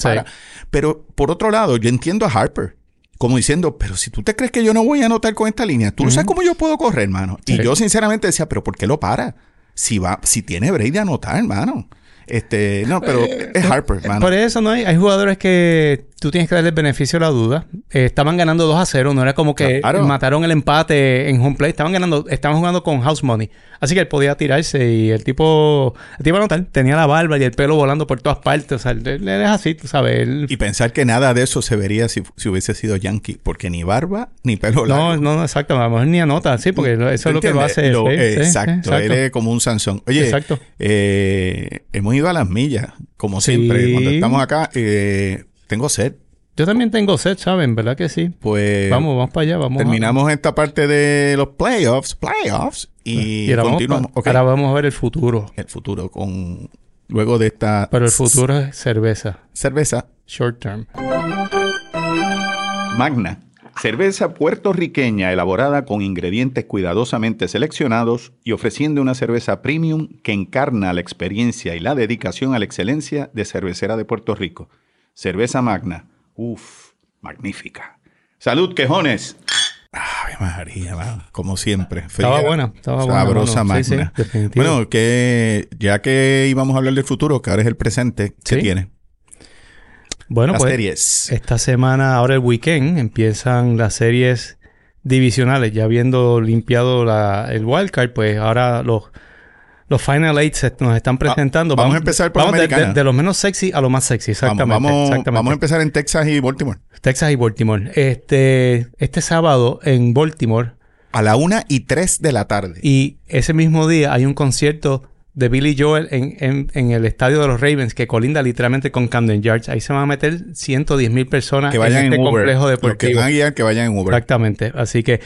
A: Pero por otro lado, yo entiendo a Harper como diciendo, pero si tú te crees que yo no voy a anotar con esta línea, tú no sabes cómo yo puedo correr, hermano. Y yo sinceramente decía, pero ¿por qué lo para? Si va, si tiene break de anotar, hermano. Este, no, pero eh, es Harper, hermano.
C: Por eso no hay, hay jugadores que tú tienes que darle el beneficio de la duda. Eh, estaban ganando 2 a 0, no era como que mataron el empate en home play, estaban ganando, estaban jugando con house money. Así que él podía tirarse y el tipo, el tipo no tenía la barba y el pelo volando por todas partes, o sea, él, es así, tú sabes.
A: Y pensar que nada de eso se vería si, hubiese sido Yankee, porque ni barba ni pelo largo.
C: No, no, exacto, a lo mejor ni anota, sí, porque eso es lo que lo hace.
A: exacto, él es como un Sansón. Oye, eh, hemos ido a las millas, como siempre, cuando estamos acá, eh, tengo sed.
C: Yo también tengo sed, ¿saben? ¿Verdad que sí?
A: Pues...
C: Vamos, vamos para allá, vamos.
A: Terminamos esta parte de los playoffs, playoffs, y,
C: ahora continuamos. Vamos, Ahora vamos a ver el futuro.
A: El futuro con... Luego de esta...
C: Pero el futuro es cerveza.
A: Cerveza.
C: Short term.
A: Magna. Cerveza puertorriqueña elaborada con ingredientes cuidadosamente seleccionados y ofreciendo una cerveza premium que encarna la experiencia y la dedicación a la excelencia de cervecera de Puerto Rico. Cerveza Magna. Uf, magnífica. Salud, quejones. Ay, María, como siempre.
C: estaba buena, estaba buena.
A: Sabrosa Magna. bueno, que ya que íbamos a hablar del futuro, que ahora es el presente, ¿qué tiene?
C: Bueno, pues series. esta semana, ahora el weekend, empiezan las series divisionales. Ya habiendo limpiado la, el wildcard, pues ahora los los Final Eight nos están presentando.
A: vamos, a empezar por
C: vamos de, de, los menos sexy a lo más sexy, exactamente
A: vamos, vamos, a empezar en Texas y Baltimore.
C: Texas y Baltimore. Este, este sábado en Baltimore.
A: A la una y tres de la tarde.
C: Y ese mismo día hay un concierto de Billy Joel en, en, el estadio de los Ravens, que colinda literalmente con Camden Yards. Ahí se van a meter 110 mil personas
A: que vayan en,
C: este
A: Uber. complejo deportivo. que van a guiar, que vayan en Uber.
C: Exactamente. Así que...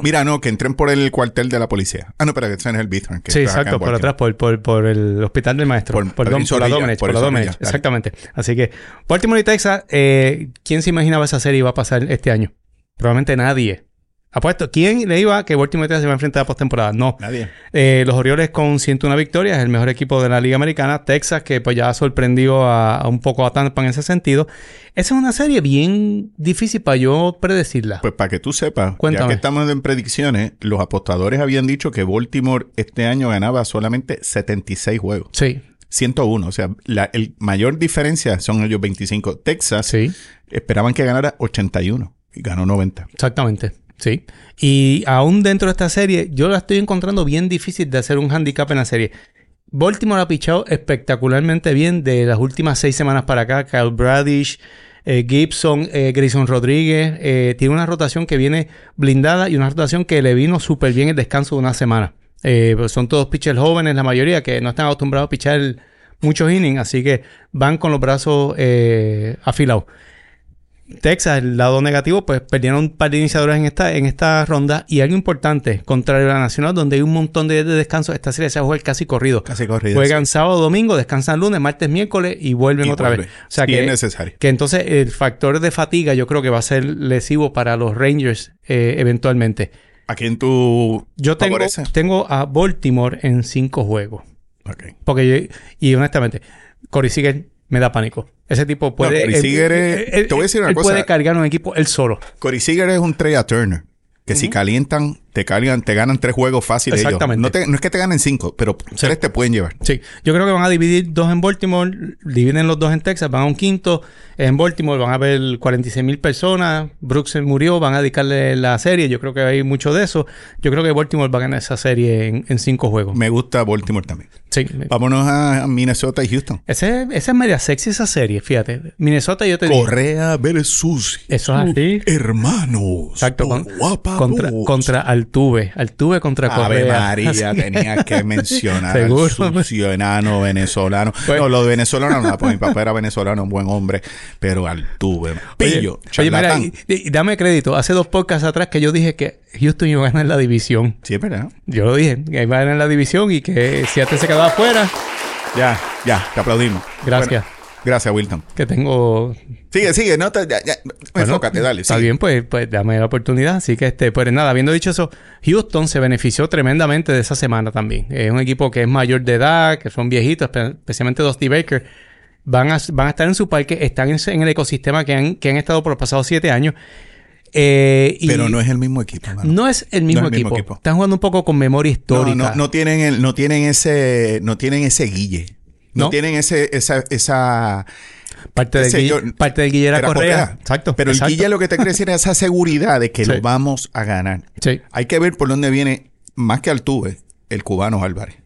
A: mira, no, que entren por el cuartel de la policía. Ah, no, pero que estén en el Bithorn.
C: Sí, exacto. Por atrás, por, por, por, el hospital del maestro. Por, por, por la Domenech. Por, la Domenech. Exactamente. Así que... Baltimore y Texas, eh, ¿quién se imaginaba esa serie iba a pasar este año? Probablemente nadie. Apuesto, ¿quién le iba a que Baltimore se va a enfrentar a postemporada? No.
A: Nadie.
C: Eh, los Orioles con 101 victorias, el mejor equipo de la Liga Americana. Texas, que pues ya ha sorprendido a, un poco a Tampa en ese sentido. Esa es una serie bien difícil para yo predecirla.
A: Pues para que tú sepas, ya que estamos en predicciones, los apostadores habían dicho que Baltimore este año ganaba solamente 76 juegos.
C: Sí.
A: 101, o sea, la el mayor diferencia son ellos 25. Texas sí. esperaban que ganara 81 y ganó 90.
C: Exactamente. Sí. Y aún dentro de esta serie, yo la estoy encontrando bien difícil de hacer un handicap en la serie. Baltimore ha pichado espectacularmente bien de las últimas seis semanas para acá. Kyle Bradish, eh, Gibson, eh, Grayson Rodríguez. Eh, tiene una rotación que viene blindada y una rotación que le vino súper bien el descanso de una semana. Pues son todos pitchers jóvenes, la mayoría, que no están acostumbrados a pichar muchos innings, así que van con los brazos afilados. Texas, el lado negativo, pues perdieron un par de iniciadores en esta, en esta ronda. Y algo importante, contrario a la Nacional, donde hay un montón de, de descanso, esta serie se va a jugar casi corrido.
A: Casi corrido.
C: Juegan sábado, domingo, descansan lunes, martes, miércoles y vuelven otra vez. O
A: sea que, es necesario.
C: Que entonces el factor de fatiga yo creo que va a ser lesivo para los Rangers eh, eventualmente.
A: ¿A quién tú
C: Yo tengo, tengo a Baltimore en cinco juegos.
A: Okay.
C: Porque y honestamente, Corey Seager me da pánico. Ese tipo puede.
A: No, te voy a decir una
C: él
A: cosa.
C: puede cargar un equipo él solo.
A: Corey Seager es un Trey Turner. Que si calientan, te cargan, te ganan tres juegos fáciles. Exactamente. No, es que te ganen cinco, pero tres te pueden llevar.
C: Sí. Yo creo que van a dividir dos en Baltimore, dividen los dos en Texas, van a un quinto. En Baltimore van a haber 46 mil personas. Brooks murió, van a dedicarle la serie. Yo creo que hay mucho de eso. Yo creo que Baltimore va a ganar esa serie en, cinco juegos.
A: Me gusta Baltimore también.
C: Sí.
A: Vámonos a Minnesota y Houston.
C: Ese, esa es media sexy esa serie, fíjate. Minnesota yo te
A: digo. Correa versus.
C: Eso es así.
A: Hermanos.
C: Exacto. contra, contra Altuve. Altuve contra Correa.
A: Ave María, tenía que (laughs) mencionar Seguro. al ciudadano venezolano. Pues, no, lo de venezolano no, pues mi papá era venezolano, un buen hombre. Pero Altuve, pillo,
C: oye, mira, y, dame crédito. Hace dos podcasts atrás que yo dije que Houston iba a ganar la división.
A: Sí, es verdad.
C: Yo lo dije, que iba a ganar la división y que si antes se quedaba afuera.
A: Ya, ya, te aplaudimos.
C: Gracias.
A: Gracias, Wilton.
C: Que tengo.
A: Sigue, sigue, no te, ya, ya, enfócate, dale.
C: Está bien, pues, pues dame la oportunidad. Así que, este, pues nada, habiendo dicho eso, Houston se benefició tremendamente de esa semana también. Es un equipo que es mayor de edad, que son viejitos, especialmente Dusty Baker. Van a, van a estar en su parque, están en, el ecosistema que han, que han estado por los pasados siete años.
A: Eh, Pero no es el mismo equipo.
C: No es el mismo, equipo. Están jugando un poco con memoria histórica.
A: No, no, tienen el, no tienen ese, no tienen ese guille. No, tienen ese, esa, esa
C: Parte de, Guille, parte de Guille era, Correa. Exacto.
A: Pero
C: el
A: Guille lo que te cree era esa seguridad de que (laughs) lo vamos a ganar.
C: Sí.
A: Hay que ver por dónde viene, más que Altuve, el cubano Álvarez.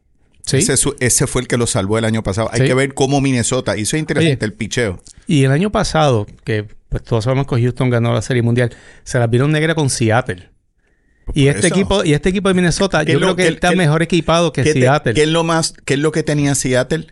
C: Sí.
A: Ese, ese, fue el que lo salvó el año pasado. Hay que ver cómo Minnesota. Y eso es interesante, el picheo.
C: Y el año pasado, que pues todos sabemos que Houston ganó la Serie Mundial, se la vieron negra con Seattle. Y este equipo, y este equipo de Minnesota, yo creo que, está mejor equipado que Seattle.
A: ¿qué es lo más, qué es lo que tenía Seattle?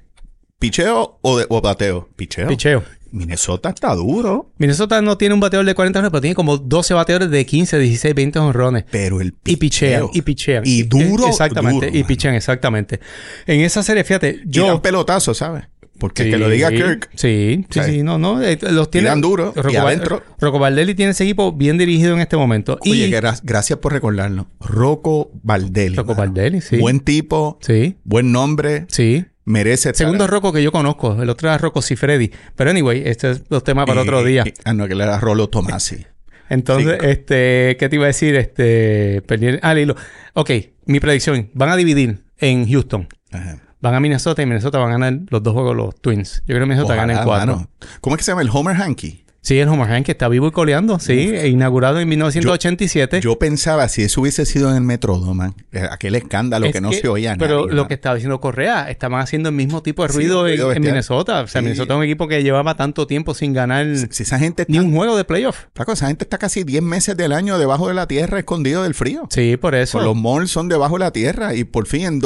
A: ¿Picheo o, de, o bateo? Picheo.
C: Picheo.
A: Minnesota está duro.
C: Minnesota no tiene un bateador de 40 honrones, pero tiene como 12 bateadores de 15, 16, 20 honrones.
A: Pero el
C: picheo. Y pichean, y pichean.
A: Y duro.
C: Exactamente, y pichean, exactamente. En esa serie, fíjate, yo...
A: Y dan pelotazo, ¿sabes? Porque que lo diga Kirk.
C: Sí, sí, sí, no, no. Eh, los tiene.
A: duro. y adentro.
C: Rocco Valdelli tiene ese equipo bien dirigido en este momento.
A: Oye, y... gracias por recordarlo. Rocco Valdelli.
C: Rocco Valdelli, sí.
A: Buen tipo.
C: Sí.
A: Buen nombre.
C: Sí.
A: Merece.
C: Segundo Rocco que yo conozco. El otro era Rocco Cifredi. Pero anyway, este es los temas para otro día.
A: ah, no, que era Rolo Tomasi. (laughs)
C: Entonces, este, ¿qué te iba a decir? Este, perdí. Ah, Lilo. Ok, mi predicción. Van a dividir en Houston. Ajá van a Minnesota y Minnesota van a ganar los dos juegos los Twins. Yo creo que Minnesota gana en cuatro.
A: ¿Cómo es que se llama el Homer Hankey?
C: Sí, el Homer Hankey está vivo y coleando, sí, inaugurado en 1987.
A: Yo, pensaba, si eso hubiese sido en el Metrodome, eh, aquel escándalo que no se oía
C: Pero lo que estaba diciendo Correa, estaban haciendo el mismo tipo de ruido, en, Minnesota. O sea, Minnesota es un equipo que llevaba tanto tiempo sin ganar
A: si, esa gente
C: ni un juego de playoff.
A: esa gente está casi 10 meses del año debajo de la tierra, escondido del frío.
C: Sí, por eso.
A: Pues los malls son debajo de la tierra y por fin...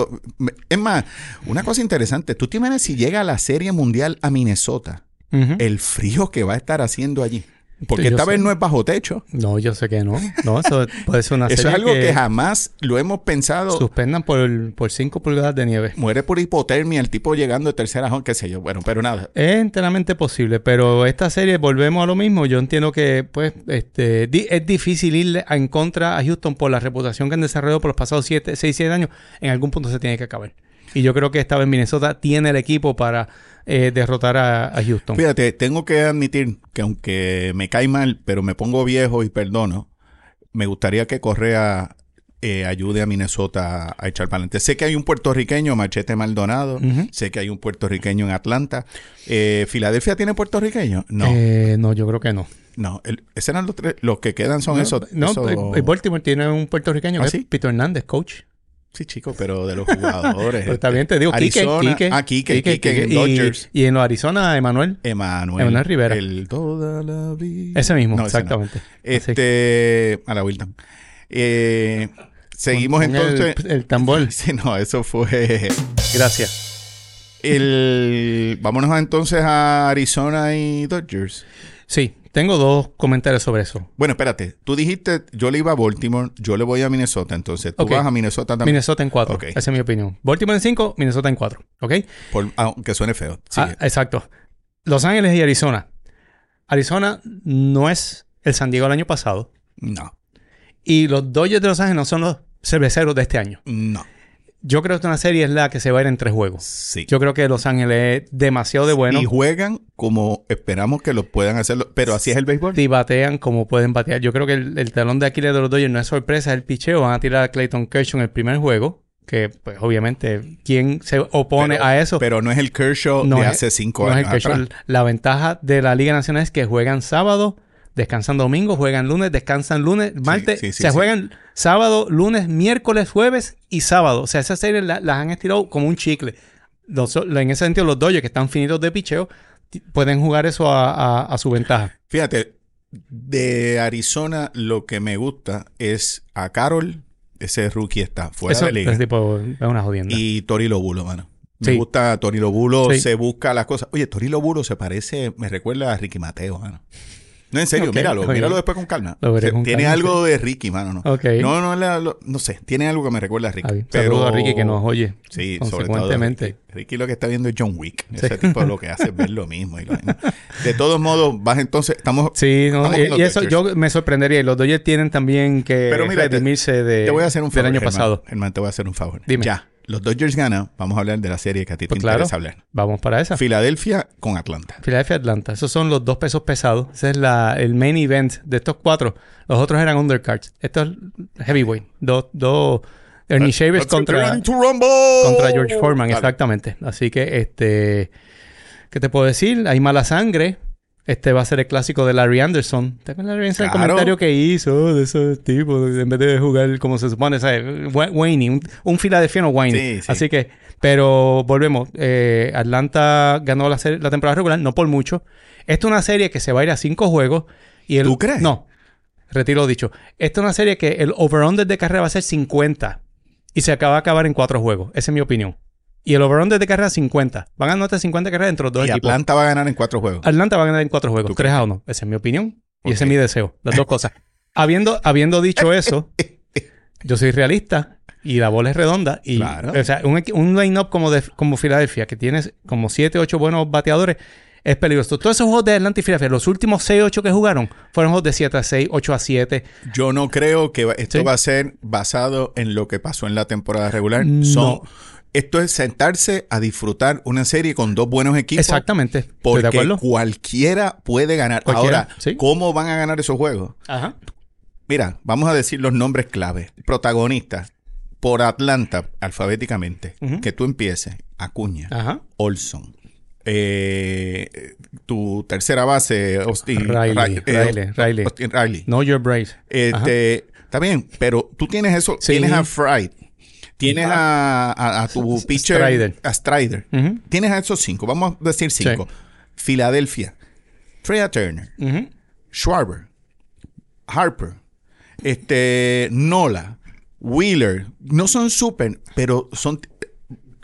A: Es más, una cosa interesante, tú te imaginas si llega la Serie Mundial a Minnesota el frío que va a estar haciendo allí. Porque esta vez no es bajo techo.
C: No, yo sé que no. No, eso puede ser una (laughs)
A: Eso es algo que, jamás lo hemos pensado.
C: Suspendan por, por 5 pulgadas de nieve.
A: Muere por hipotermia el tipo llegando de tercera, qué sé yo. Bueno, pero nada.
C: Es enteramente posible. Pero esta serie, volvemos a lo mismo. Yo entiendo que, pues, este, es difícil ir en contra a Houston por la reputación que han desarrollado por los pasados 6, 7 años. En algún punto se tiene que acabar. Y yo creo que esta vez Minnesota tiene el equipo para eh, derrotar a, Houston.
A: Fíjate, tengo que admitir que aunque me cae mal, pero me pongo viejo y perdono, me gustaría que Correa eh, ayude a Minnesota a echar para adelante. Sé que hay un puertorriqueño, Machete Maldonado. Sé que hay un puertorriqueño en Atlanta. Eh, ¿Filadelfia tiene puertorriqueño?
C: No. no, yo creo que no.
A: No, el, esos eran los tres. Los que quedan son esos.
C: No, Baltimore tiene un puertorriqueño, ¿Ah, Pito Hernández, coach.
A: Sí, chico, pero de los jugadores.
C: pero también te digo, Arizona,
A: Quique,
C: Ah,
A: Quique, Quique, en Dodgers.
C: Y, en los Arizona, Emanuel.
A: Emanuel.
C: Emanuel Rivera.
A: El toda la vida.
C: Ese mismo, exactamente.
A: Este, a la Wilton. Eh, seguimos entonces.
C: El, tambor. (laughs)
A: sí, no, eso fue.
C: Gracias.
A: El, vámonos entonces a Arizona y Dodgers.
C: Sí, tengo dos comentarios sobre eso.
A: Bueno, espérate. Tú dijiste, yo le iba a Baltimore, yo le voy a Minnesota. Entonces, tú vas a Minnesota también.
C: Minnesota en cuatro. Esa es mi opinión. Baltimore en cinco, Minnesota en cuatro. ¿Ok?
A: aunque suene feo.
C: Ah, exacto. Los Ángeles y Arizona. Arizona no es el San Diego del año pasado.
A: No.
C: Y los Dodgers de Los Ángeles no son los cerveceros de este año.
A: No.
C: Yo creo que una serie es la que se va a ir en tres juegos.
A: Sí.
C: Yo creo que Los Ángeles es demasiado de bueno.
A: Y juegan como esperamos que lo puedan hacerlo. Pero así es el béisbol.
C: Y batean como pueden batear. Yo creo que el, talón de Aquiles de los Dodgers no es sorpresa, es el picheo. Van a tirar a Clayton Kershaw en el primer juego. Que, pues, obviamente, ¿quién se opone a eso?
A: Pero no es el Kershaw de hace cinco años.
C: La ventaja de la Liga Nacional es que juegan sábado descansan domingo, juegan lunes, descansan lunes, martes, se juegan sábado, lunes, miércoles, jueves y sábado. O sea, esas series las han estirado como un chicle. en ese sentido, los Dodgers que están finitos de picheo pueden jugar eso a, su ventaja.
A: Fíjate, de Arizona lo que me gusta es a Carol, ese rookie está fuera de liga.
C: tipo, es una jodienda.
A: Y Tori Lobulo, mano. Me gusta Tori Lobulo, se busca las cosas. Oye, Tori Lobulo se parece, me recuerda a Ricky Mateo, mano. No, en serio, míralo, míralo después con calma. tiene algo de Ricky, mano, ¿no? No, no, no sé, tiene algo que me recuerda a Ricky.
C: pero... a Ricky que nos oye.
A: Sí, consecuentemente. Ricky. lo que está viendo es John Wick. Ese tipo lo que hace es ver lo mismo. De todos modos, vas entonces, estamos...
C: Sí, no, y, eso yo me sorprendería. Los Dodgers tienen también que pero mira, redimirse de,
A: te voy a hacer un favor,
C: del año pasado.
A: Hermano, te voy a hacer un favor. Dime. Ya los Dodgers ganan, vamos a hablar de la serie que a ti te pues interesa hablar.
C: Vamos para esa.
A: Filadelfia con Atlanta.
C: Filadelfia Atlanta. Esos son los dos pesos pesados. Ese es la, el main event de estos cuatro. Los otros eran undercards. Esto es heavyweight. Dos, dos Ernie Shavers contra, contra George Foreman, exactamente. Así que este ¿Qué te puedo decir? Hay mala sangre. Este va a ser el clásico de Larry Anderson. ¿Te acuerdas Larry Anderson? El comentario que hizo de esos tipos, en vez de jugar como se supone, ¿sabes? Wayne, un, un filadelfiano Wayne. Así que, pero volvemos. Eh, Atlanta ganó la, la temporada regular, no por mucho. Esta es una serie que se va a ir a cinco juegos. Y el,
A: ¿Tú crees?
C: No. Retiro dicho. Esta es una serie que el over-under de carrera va a ser 50. Y se acaba de acabar en cuatro juegos. Esa es mi opinión. Y el over-under de carrera 50. Van a anotar 50 carreras dentro de dos y
A: Atlanta va a ganar en cuatro juegos.
C: Atlanta va a ganar en cuatro juegos. Tres a uno. Esa es mi opinión. Y ese es mi deseo. Las dos cosas. (laughs) habiendo, habiendo dicho eso, (laughs) yo soy realista y la bola es redonda. Y, O sea, un, un line-up como, de, como Filadelfia, que tienes como 7, 8 buenos bateadores, es peligroso. Todos esos juegos de Atlanta y Filadelfia, los últimos 6, 8 que jugaron, fueron juegos de 7 a 6, 8 a 7.
A: Yo no creo que esto va a ser basado en lo que pasó en la temporada regular. No esto es sentarse a disfrutar una serie con dos buenos equipos.
C: Exactamente.
A: Porque cualquiera puede ganar. Ahora, ¿cómo van a ganar esos juegos? Ajá. Mira, vamos a decir los nombres clave. Protagonistas. Por Atlanta, alfabéticamente. Que tú empieces. Acuña. Ajá. Olson. Eh, tu tercera base, Austin
C: Riley. Riley, Riley.
A: Austin Riley.
C: No your brace.
A: Este, está bien, pero tú tienes eso. Tienes a Fried. Tienes a, tu pitcher. Strider. A Strider. Tienes a esos cinco. Vamos a decir cinco. Filadelfia. Freya Turner. Schwarber. Harper. Este. Nola. Wheeler. No son super, pero son.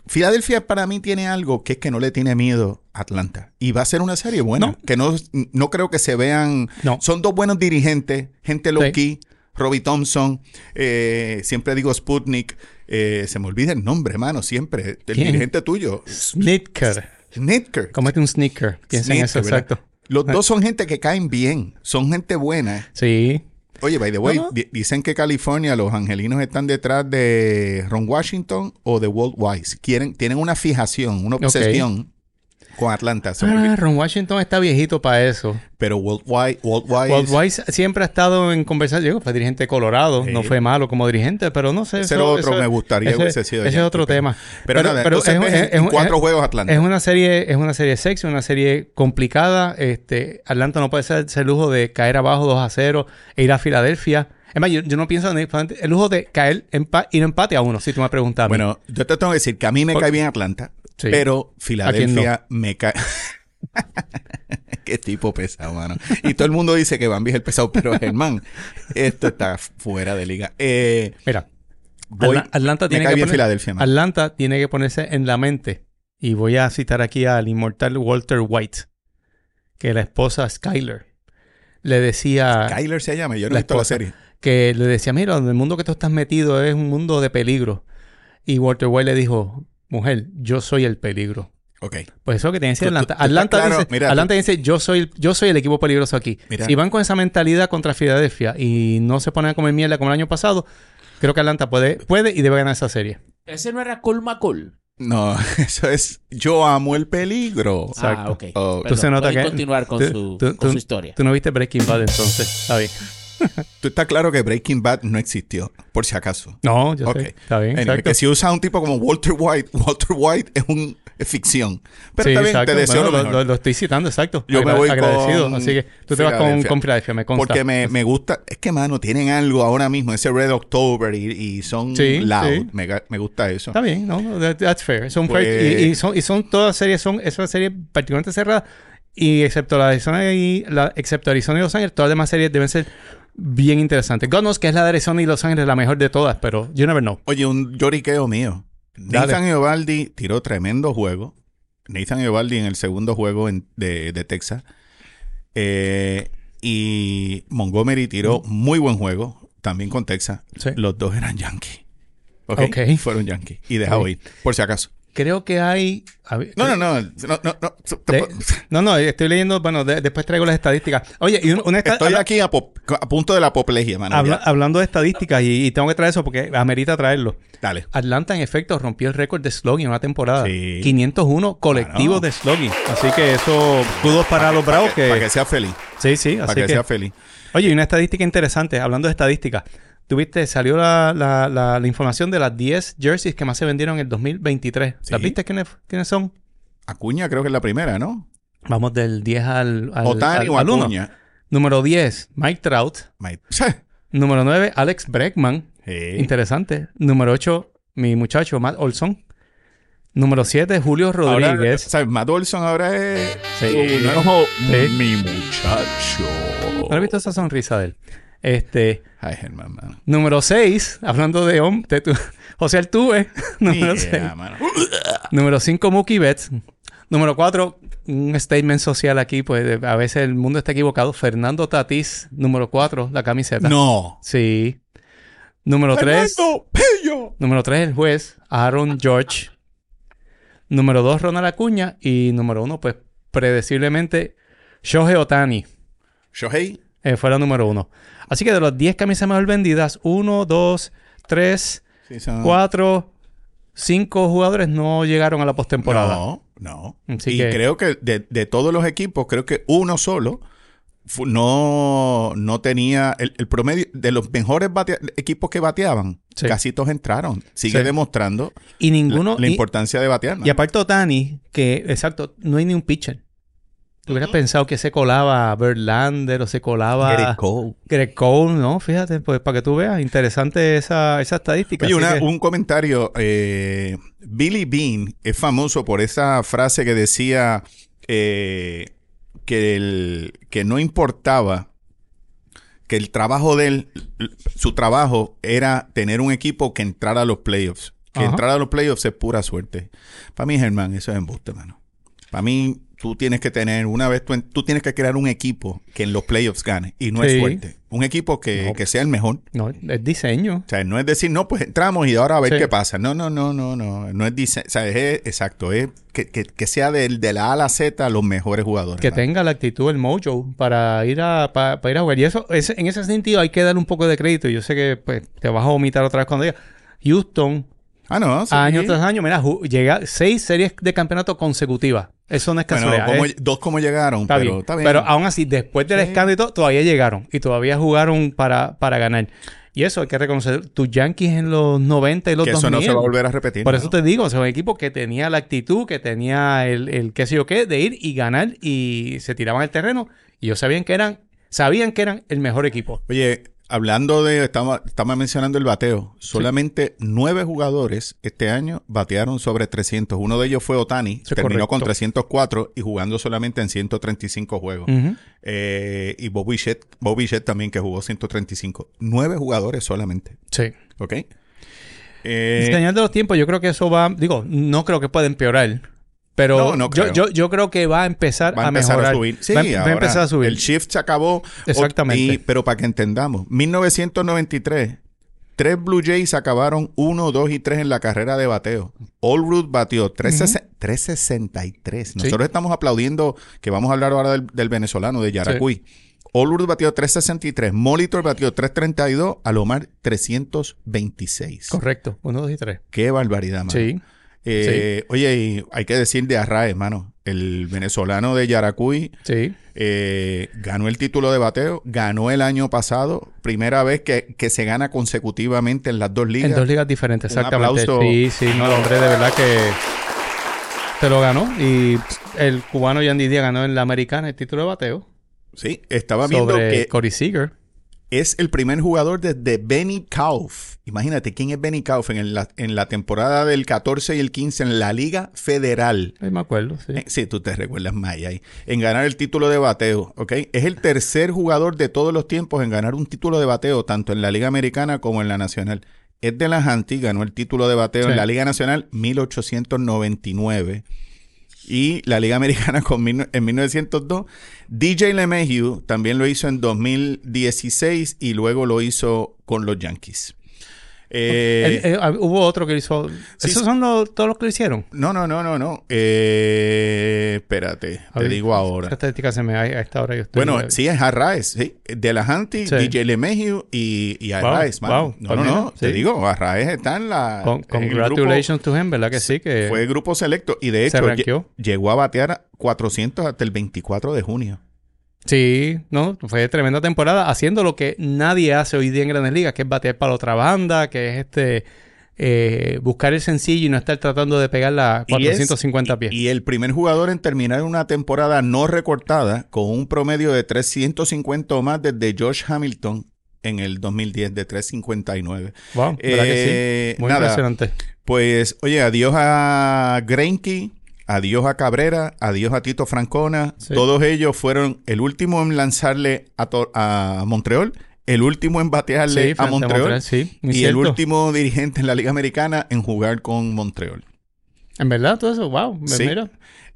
A: Filadelfia para mí tiene algo que es que no le tiene miedo a Atlanta. Y va a ser una serie buena. Que no, no creo que se vean. No. Son dos buenos dirigentes, gente low key. Robbie Thompson, eh, siempre digo Sputnik, eh, se me olvida el nombre, hermano, siempre. El dirigente tuyo.
C: Snitker.
A: Snitker.
C: Comete un sneaker. Piensa en eso, exacto.
A: Los dos son gente que caen bien, son gente buena.
C: Sí.
A: Oye, by the way, dicen que California, los angelinos están detrás de Ron Washington o de Walt Wise. Quieren, tienen una fijación, una obsesión con Atlanta.
C: Ah, Ron Washington está viejito para eso.
A: Pero Walt White, Walt
C: White, siempre ha estado en conversación. Fue dirigente de Colorado. No fue malo como dirigente, pero no sé.
A: Ese otro me gustaría
C: ese, hubiese sido. Ese es otro tema.
A: Pero, pero, es, en cuatro juegos Atlanta.
C: Es una serie, es una serie sexy, una serie complicada. Este, Atlanta no puede ser el lujo de caer abajo 2 a 0 e ir a Filadelfia. Es más, yo, no pienso en el, lujo de caer, empa ir empate a uno, si tú me preguntas.
A: Bueno, yo te tengo que decir que a mí me cae bien Atlanta. Pero Filadelfia me cae. (laughs) Qué tipo pesado, mano. Y todo el mundo dice que Bambi es el pesado, pero Germán, esto está fuera de liga. Eh,
C: Mira, Atlanta, tiene que Atlanta tiene que ponerse en la mente. Y voy a citar aquí al inmortal Walter White, que la esposa Skyler le decía.
A: Skyler se llama, yo no he visto la serie.
C: Que le decía, mira, el mundo que tú estás metido es un mundo de peligro. Y Walter White le dijo, mujer, yo soy el peligro.
A: Ok.
C: Pues eso que tiene que decir Atlanta. Atlanta, dice, Atlanta dice, yo soy, yo soy el equipo peligroso aquí. Si van con esa mentalidad contra Filadelfia y no se ponen a comer mierda como el año pasado, creo que Atlanta puede, puede y debe ganar esa serie.
B: ¿Ese no era Cool McCool?
A: No, (laughs) eso es yo amo el peligro.
B: Ah, ok. Oh. Tú se nota que continuar con, su, con su historia.
C: Tú no viste Breaking Bad entonces, está bien.
A: Tú estás claro que Breaking Bad no existió, por si acaso.
C: No, yo sé. Está bien.
A: que si usa un tipo como Walter White, (laughs) Walter White es un ficción. Pero está bien, te deseo
C: lo, lo, estoy citando, exacto.
A: Yo me voy
C: agradecido. Así que tú te vas con, con Philadelphia, me consta.
A: Porque me, me, gusta, es que, mano, tienen algo ahora mismo, ese Red October y, y son loud. Me, me, gusta eso.
C: Está bien, no, that's fair. Son pues, y, y, son, y son todas series, son, es una serie particularmente cerrada. Y excepto la Arizona y la, excepto Arizona y Los Ángeles, todas las demás series deben ser bien interesante. God que es la de Arizona y Los Ángeles la mejor de todas, pero you never know.
A: Oye, un lloriqueo mío. Nathan Eovaldi tiró tremendo juego. Nathan Eovaldi en el segundo juego de, Texas. Eh, y Montgomery tiró muy buen juego, también con Texas. Los dos eran Yankees. Okay. Fueron Yankees. Y dejado ir, por si acaso.
C: Creo que hay.
A: No, no, no. No, no, no.
C: no, no, estoy leyendo. Bueno, después traigo las estadísticas. Oye, y una
A: Estoy aquí a, punto de la apoplejía, mano.
C: hablando de estadísticas, y, tengo que traer eso porque amerita traerlo.
A: Dale.
C: Atlanta, en efecto, rompió el récord de slogan en una temporada. 501 colectivos de slogan. Así que eso, kudos para los bravos.
A: que, para que sea feliz.
C: Sí, sí.
A: Así para que, que sea feliz.
C: Oye, y una estadística interesante, hablando de estadísticas. Tuviste, salió la, la, la, información de las 10 jerseys que más se vendieron en el 2023. ¿Las viste quiénes, quiénes son?
A: Acuña creo que es la primera, ¿no?
C: Vamos del 10 al, al,
A: Otani o Acuña.
C: Número 10, Mike Trout. Mike. (laughs) Número 9, Alex Breckman. Interesante. Número 8, mi muchacho Matt Olson. Número 7, Julio Rodríguez.
A: ¿sabes? Matt Olson ahora es. Sí. Mi muchacho.
C: ¿No has visto esa sonrisa de él? Este.
A: Ay, Germán, mano.
C: Número 6, hablando de hombre. (laughs) José Altuve. (laughs) número 6. número 5, Mookie Betts. Número 4, un statement social aquí, pues a veces el mundo está equivocado. Fernando Tatís, número 4, la camiseta.
A: No.
C: Sí. Número 3. Número 3, el juez, Aaron George. Número 2, Ronald Acuña. Y número 1, pues predeciblemente, Shohei Otani.
A: Shohei.
C: Eh, fue la número 1. Así que de las 10 camisas mejor vendidas, 1, 2, 3, 4, 5 jugadores no llegaron a la postemporada.
A: No. No. y creo que de, todos los equipos, creo que uno solo no, no tenía el, promedio de los mejores equipos que bateaban. Casi todos entraron. Sigue demostrando
C: y ninguno,
A: la, importancia de batear.
C: Y aparte Otani, que exacto, no hay ni un pitcher. ¿Tú hubieras pensado que se colaba Verlander o se colaba...
A: Greg Cole.
C: Greg Cole, ¿no? Fíjate, pues para que tú veas. Interesante esa, esa estadística.
A: Oye, un comentario. Eh, Billy Bean es famoso por esa frase que decía eh, que, el, que no importaba que el trabajo de él, su trabajo era tener un equipo que entrara a los playoffs. Que entrar a los playoffs es pura suerte. Para mí, Germán, eso es embuste, mano. Para mí, tú tienes que tener, una vez tú, tú, tienes que crear un equipo que en los playoffs gane. Y no es fuerte. Un equipo que, sea el mejor.
C: No, es diseño.
A: O sea, no es decir, no, pues entramos y ahora a ver qué pasa. No, no, no, no, no. No es diseño. O sea, es exacto. Es que, sea de, de, la A a la Z los mejores jugadores.
C: Que tenga la actitud, el mojo para ir a, para, ir a jugar. Y eso, en ese sentido hay que dar un poco de crédito. Yo sé que pues, te vas a vomitar otra vez cuando diga. Houston
A: Ah, no.
C: Año tras año, mira, llega seis series de campeonato consecutivas. Eso no es casualidad.
A: Bueno, dos como llegaron, pero está bien.
C: Pero aún así, después del escándalo, todavía llegaron. Y todavía jugaron para, para ganar. Y eso hay que reconocer. Tus Yankees en los 90 y los que 2000. Eso
A: no se va a volver a repetir.
C: Por eso te digo, o sea, un equipo que tenía la actitud, que tenía el, el qué sé yo qué, de ir y ganar y se tiraban el terreno. Y ellos sabían que eran, sabían que eran el mejor equipo.
A: Oye, Hablando de, estamos, estamos mencionando el bateo. Solamente nueve jugadores este año batearon sobre 300. Uno de ellos fue Otani, terminó con 304 y jugando solamente en 135 juegos. eh, y Bobby Shett, Bobby Shett también que jugó 135. Nueve jugadores solamente.
C: Sí.
A: ¿Ok?
C: Eh, de los tiempos, yo creo que eso va, digo, no creo que pueda empeorar. Pero Yo, yo, yo, creo que va a empezar a, mejorar.
A: subir. Sí, va, a empezar a subir. El shift se acabó.
C: Exactamente.
A: pero para que entendamos, 1993, tres Blue Jays acabaron 1, 2 y 3 en la carrera de bateo. Allroot batió 363. Nosotros estamos aplaudiendo que vamos a hablar ahora del, venezolano, de Yaracuy. Sí. Batió 363, Molitor batió 332, Alomar 326.
C: Correcto, 1, 2 y 3.
A: Qué barbaridad, man.
C: Sí.
A: Eh, oye, y hay que decir de Arraez, hermano. El venezolano de Yaracuy
C: sí.
A: Eh, ganó el título de bateo, ganó el año pasado, primera vez que, se gana consecutivamente en las dos ligas.
C: En dos ligas diferentes, exactamente. Sí, sí, no, el hombre de verdad que te lo ganó. Y el cubano Yandy Díaz ganó en la americana el título de bateo.
A: Sí, estaba viendo que...
C: Corey Seager
A: es el primer jugador desde Benny Kauf. Imagínate, ¿quién es Benny Kauf en la, en la temporada del 14 y el 15 en la Liga Federal?
C: me acuerdo, sí.
A: Eh, sí, tú te recuerdas ahí. En ganar el título de bateo, ¿ok? Es el tercer jugador de todos los tiempos en ganar un título de bateo, tanto en la Liga Americana como en la Nacional. Ed de la Hanti ganó el título de bateo en la Liga Nacional 1899 y la Liga Americana (laughs) con en 1902. DJ LeMahieu también lo hizo en 2016 y luego lo hizo con los Yankees.
C: Eh, eh, ah, hubo otro que hizo. ¿Esos son todos los que lo hicieron?
A: No, no, no, no, no. Eh, espérate, te digo ahora.
C: Esta estadística se me a esta hora. Yo
A: estoy bueno, sí, es Arraez, sí. De la Hanti, DJ LeMahieu y, y Arraez. Wow, No, no, no. Te digo, Arraez está en la.
C: congratulations to him, ¿verdad que sí? Que
A: fue grupo selecto y de hecho llegó a batear 400 hasta el 24 de junio.
C: Sí, no, fue tremenda temporada haciendo lo que nadie hace hoy día en Grandes Ligas, que es batear para la otra banda, que es este eh, buscar el sencillo y no estar tratando de pegar la 450 pies.
A: Y, el primer jugador en terminar una temporada no recortada con un promedio de 350 o más desde Josh Hamilton en el 2010 de 359.
C: Wow, ¿verdad que sí?
A: Muy impresionante. Pues, oye, adiós a Greinke, adiós a Cabrera, adiós a Tito Francona. Todos ellos fueron el último en lanzarle a, a Montreal el último en batearle a Montreal, y el último dirigente en la Liga Americana en jugar con Montreal.
C: En verdad, todo eso, wow, me sí.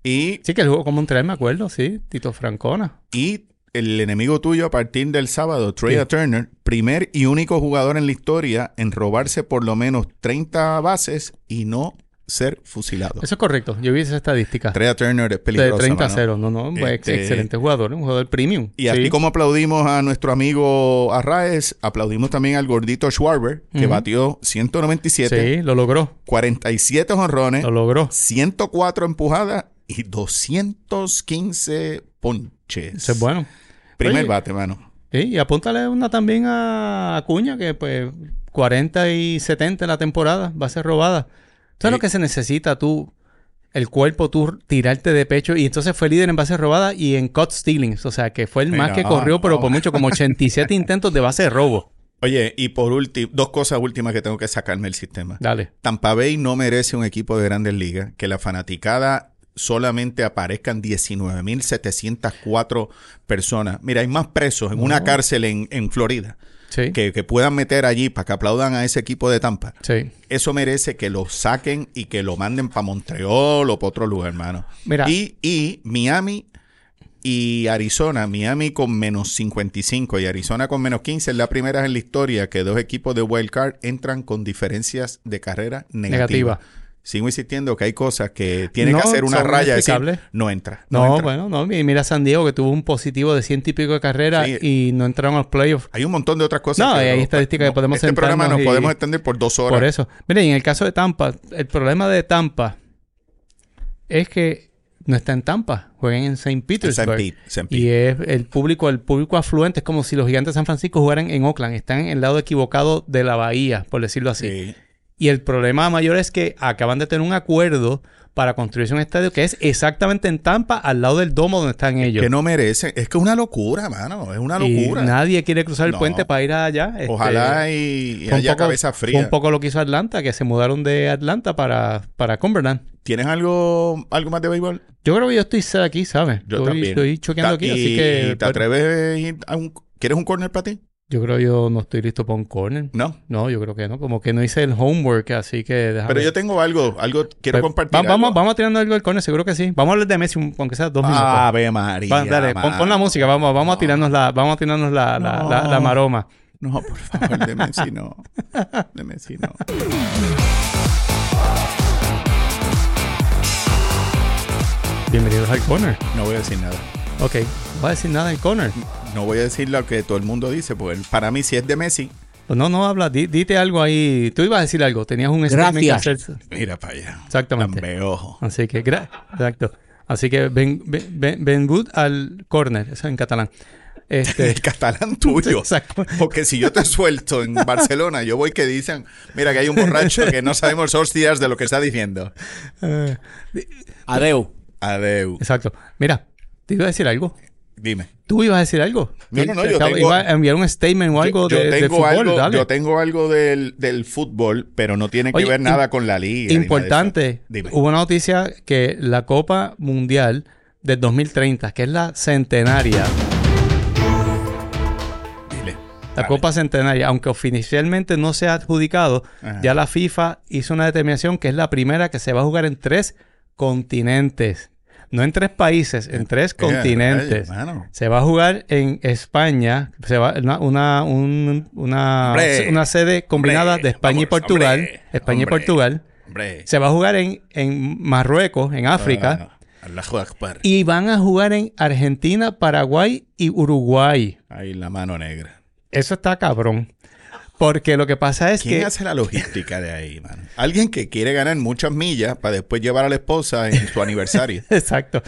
C: Y, sí, que el juego con Montreal me acuerdo, sí, Tito Francona.
A: Y el enemigo tuyo a partir del sábado, Trey Turner, primer y único jugador en la historia en robarse por lo menos 30 bases y no ser fusilado.
C: Eso es correcto. Yo vi esa estadística.
A: Trea Turner es peligroso.
C: De 30 a 0. No, no, este, excelente jugador, un jugador premium.
A: Y así como aplaudimos a nuestro amigo Arraez, aplaudimos también al gordito Schwarber, que batió 197.
C: Sí, lo logró.
A: 47 honrones.
C: Lo logró.
A: 104 empujadas y 215 ponches.
C: Eso es bueno.
A: Primer bate, mano.
C: Sí, y apúntale una también a Acuña, que pues 40 y 70 en la temporada, va a ser robada. ¿Sabes lo que se necesita tú? El cuerpo, tú tirarte de pecho. Y entonces fue líder en bases robadas y en cut stealings. O sea, que fue el más que corrió, pero por mucho, como 87 (laughs) intentos de base de robo.
A: Oye, y por último, dos cosas últimas que tengo que sacarme del sistema.
C: Dale.
A: Tampa Bay no merece un equipo de grandes ligas. Que la fanaticada solamente aparezcan 19.704 personas. Mira, hay más presos en una cárcel en, en Florida que, puedan meter allí para que aplaudan a ese equipo de Tampa. Eso merece que lo saquen y que lo manden para Montreal o para otro lugar, hermano. Y, y Miami y Arizona, Miami con menos 55 y Arizona con menos 15 es la primera en la historia que dos equipos de wild card entran con diferencias de carrera negativas. Negativa sigo insistiendo que hay cosas que tienen que hacer una raya y decir, no entra.
C: No, bueno, no. Mira San Diego que tuvo un positivo de ciento y pico de carrera y no entraron a los playoffs.
A: Hay un montón de otras cosas.
C: No, hay estadísticas que podemos
A: Este programa nos podemos extender por dos horas.
C: Por eso. Mira, y en el caso de Tampa, el problema de Tampa es que no está en Tampa, juegan en St. Petersburg. Y es el público, el público afluente es como si los gigantes de San Francisco jugaran en Oakland, están en el lado equivocado de la bahía, por decirlo así. Sí. Y el problema mayor es que acaban de tener un acuerdo para construirse un estadio que es exactamente en Tampa, al lado del domo donde están ellos.
A: Que no merecen. Es que es una locura, mano. Es una locura.
C: Y nadie quiere cruzar el puente para ir allá.
A: Este, Ojalá y, haya cabeza fría.
C: un poco lo que hizo Atlanta, que se mudaron de Atlanta para, para Cumberland.
A: ¿Tienes algo, algo más de béisbol?
C: Yo creo que yo estoy aquí, ¿sabes?
A: Yo estoy,
C: también. Estoy choqueando aquí, así que...
A: ¿Te atreves a ir a un... ¿Quieres un corner para ti?
C: Yo creo que yo no estoy listo para un corner.
A: ¿No?
C: No, yo creo que no. Como que no hice el homework, así que
A: déjame. Pero yo tengo algo, algo quiero pues, compartir.
C: vamos, vamos a tirando algo del corner, seguro que sí. Vamos a hablar de Messi, aunque sea dos minutos.
A: Ave María.
C: dale, pon, la música, vamos, vamos a tirarnos la, vamos a tirarnos la, la, la, maroma.
A: No, por favor, de Messi no. De Messi no.
C: Bienvenidos al corner.
A: No voy a decir nada.
C: Ok, no voy a decir nada del corner
A: no voy a decir lo que todo el mundo dice, porque para mí si es de Messi.
C: Pues no, no habla, dite algo ahí. Tú ibas a decir algo, tenías un
B: Gracias.
A: Mira para allá.
C: Exactamente.
A: ojo.
C: Así que, exacto. Así que ven, ven, ven, al corner, eso en catalán.
A: Este... (laughs) el catalán tuyo. Exacto. Porque si yo te suelto en (laughs) Barcelona, yo voy que dicen, mira que hay un borracho que no sabemos dos días de lo que está diciendo.
B: Uh, Adeu.
A: Adeu.
C: Exacto. Mira, te iba a decir algo.
A: Dime.
C: ¿Tú ibas a decir algo?
A: No, no, no. Yo tengo,
C: iba a enviar un statement o algo de, tengo fútbol.
A: Algo, Yo tengo algo del, del, fútbol, pero no tiene que ver nada con la liga.
C: Importante. Hubo una noticia que la Copa Mundial del 2030, que es la centenaria.
A: Dile.
C: La Copa Centenaria, aunque oficialmente no se ha adjudicado, ya la FIFA hizo una determinación que es la primera que se va a jugar en tres continentes no en tres países, en tres continentes. se va a jugar en España, se va una, una, sede combinada de España y Portugal. España y Portugal. Se va a jugar en, en Marruecos, en África. y van a jugar en Argentina, Paraguay y Uruguay.
A: Ahí la mano negra.
C: Eso está cabrón. Porque lo que pasa es
A: que...
C: ¿Quién
A: hace la (laughs) logística de ahí, man? Alguien que quiere ganar muchas millas para después llevar a la esposa en su aniversario. (laughs)
C: Exacto.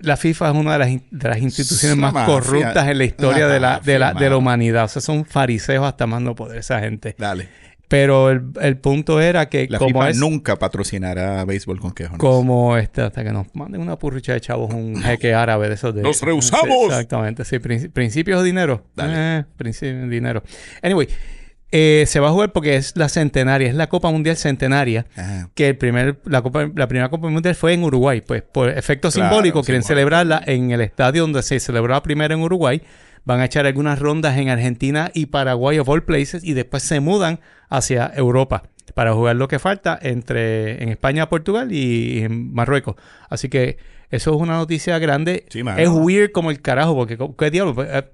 C: La FIFA es una de las, instituciones más corruptas en la historia de la, de, la, de la humanidad. O sea, son fariseos hasta más no poder esa gente.
A: Dale.
C: Pero el, punto era que
A: la como FIFA nunca patrocinará béisbol con quejones.
C: Como este, hasta que nos manden una purricha de chavos, un (laughs) jeque árabe de esos de...
A: ¡Nos rehusamos!
C: exactamente, sí. principios de dinero. Dale. Eh, principios dinero. Anyway, eh, se va a jugar porque es la centenaria, es la Copa Mundial centenaria. Que el primer, la, Copa, la primera Copa Mundial fue en Uruguay. Pues por efecto simbólico quieren celebrarla en el estadio donde se celebró primero en Uruguay van a echar algunas rondas en Argentina y Paraguay of all places y después se mudan hacia Europa para jugar lo que falta entre en España, Portugal y en Marruecos. Así que eso es una noticia grande. es weird como el carajo, porque ¿qué diablo? Pues, eh,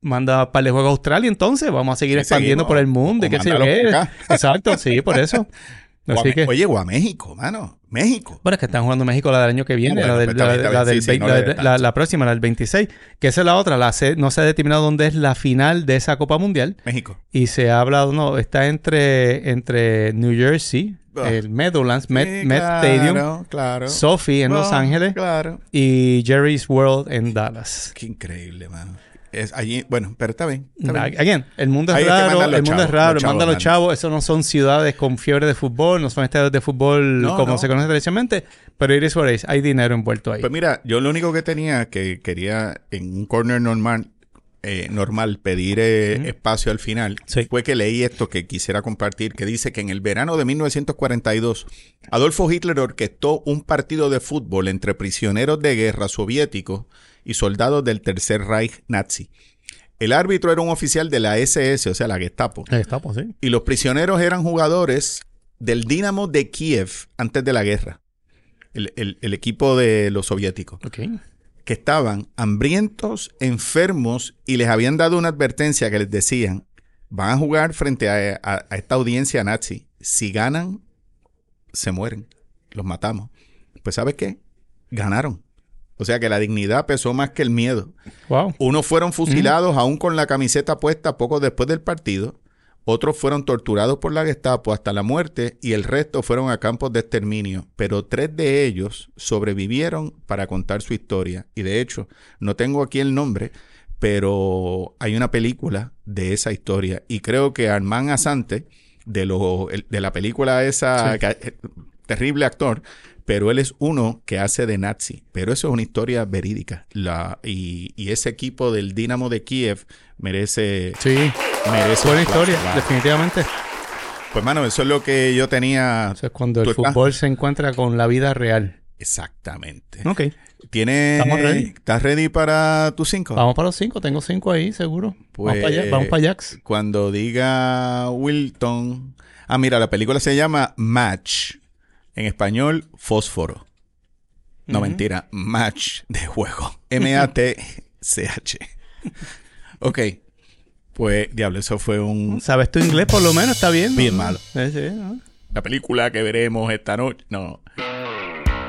C: manda para el juego a Australia entonces, vamos a seguir expandiendo por el mundo y qué sé Exacto, sí, por eso. (laughs)
A: Oye, o a México, mano. México.
C: Bueno, es que están jugando México la del año que viene, la, la, próxima, la del 26, que esa es la otra. La no se ha determinado dónde es la final de esa Copa Mundial.
A: México.
C: Y se ha hablado, no, está entre, entre New Jersey, ah. el Meadowlands, Met, Stadium,
A: claro.
C: Sophie en Los Ángeles
A: claro.
C: y Jerry's World en Dallas.
A: Qué increíble, mano. Es allí, bueno, pero está bien.
C: el mundo es raro, el mundo es raro, manda a los chavos, eso no son ciudades con fiebre de fútbol, no son estadios de fútbol como se conoce tradicionalmente, pero Iris Suárez, hay dinero envuelto ahí.
A: Pues mira, yo lo único que tenía que quería en un corner normal, eh, normal pedir eh, espacio al final fue que leí esto que quisiera compartir, que dice que en el verano de 1942 Adolfo Hitler orquestó un partido de fútbol entre prisioneros de guerra soviéticos y soldados del Tercer Reich nazi. El árbitro era un oficial de la SS, o sea, la Gestapo.
C: La Gestapo, sí.
A: Y los prisioneros eran jugadores del Dinamo de Kiev antes de la guerra. El, equipo de los soviéticos. Que estaban hambrientos, enfermos y les habían dado una advertencia que les decían, van a jugar frente a, a esta audiencia nazi. Si ganan, se mueren. Los matamos. Pues ¿sabes qué? Ganaron. O sea que la dignidad pesó más que el miedo.
C: Wow.
A: Unos fueron fusilados aún con la camiseta puesta poco después del partido. Otros fueron torturados por la Gestapo hasta la muerte y el resto fueron a campos de exterminio. Pero tres de ellos sobrevivieron para contar su historia. Y de hecho, no tengo aquí el nombre, pero hay una película de esa historia. Y creo que Armand Asante, de, lo, de la película esa, eh, terrible actor, pero él es uno que hace de nazi. Pero eso es una historia verídica. La, y, ese equipo del Dinamo de Kiev merece.
C: Sí, merece. Buena historia, definitivamente.
A: Pues, mano, eso es lo que yo tenía.
C: Eso es cuando el fútbol se encuentra con la vida real.
A: Exactamente.
C: Ok.
A: ¿Tienes, ¿Estás ready para tus cinco?
C: Vamos para los cinco, tengo cinco ahí, seguro. vamos para allá, vamos para Jax.
A: Cuando diga Wilton. Ah, mira, la película se llama Match. En español, fósforo. No, mentira. Match de juego. (laughs) M-A-T-C-H. ok. Pues, diablo, eso fue un...
C: ¿Sabes tu inglés por lo menos? ¿Está bien?
A: Bien malo. La película que veremos esta noche. No.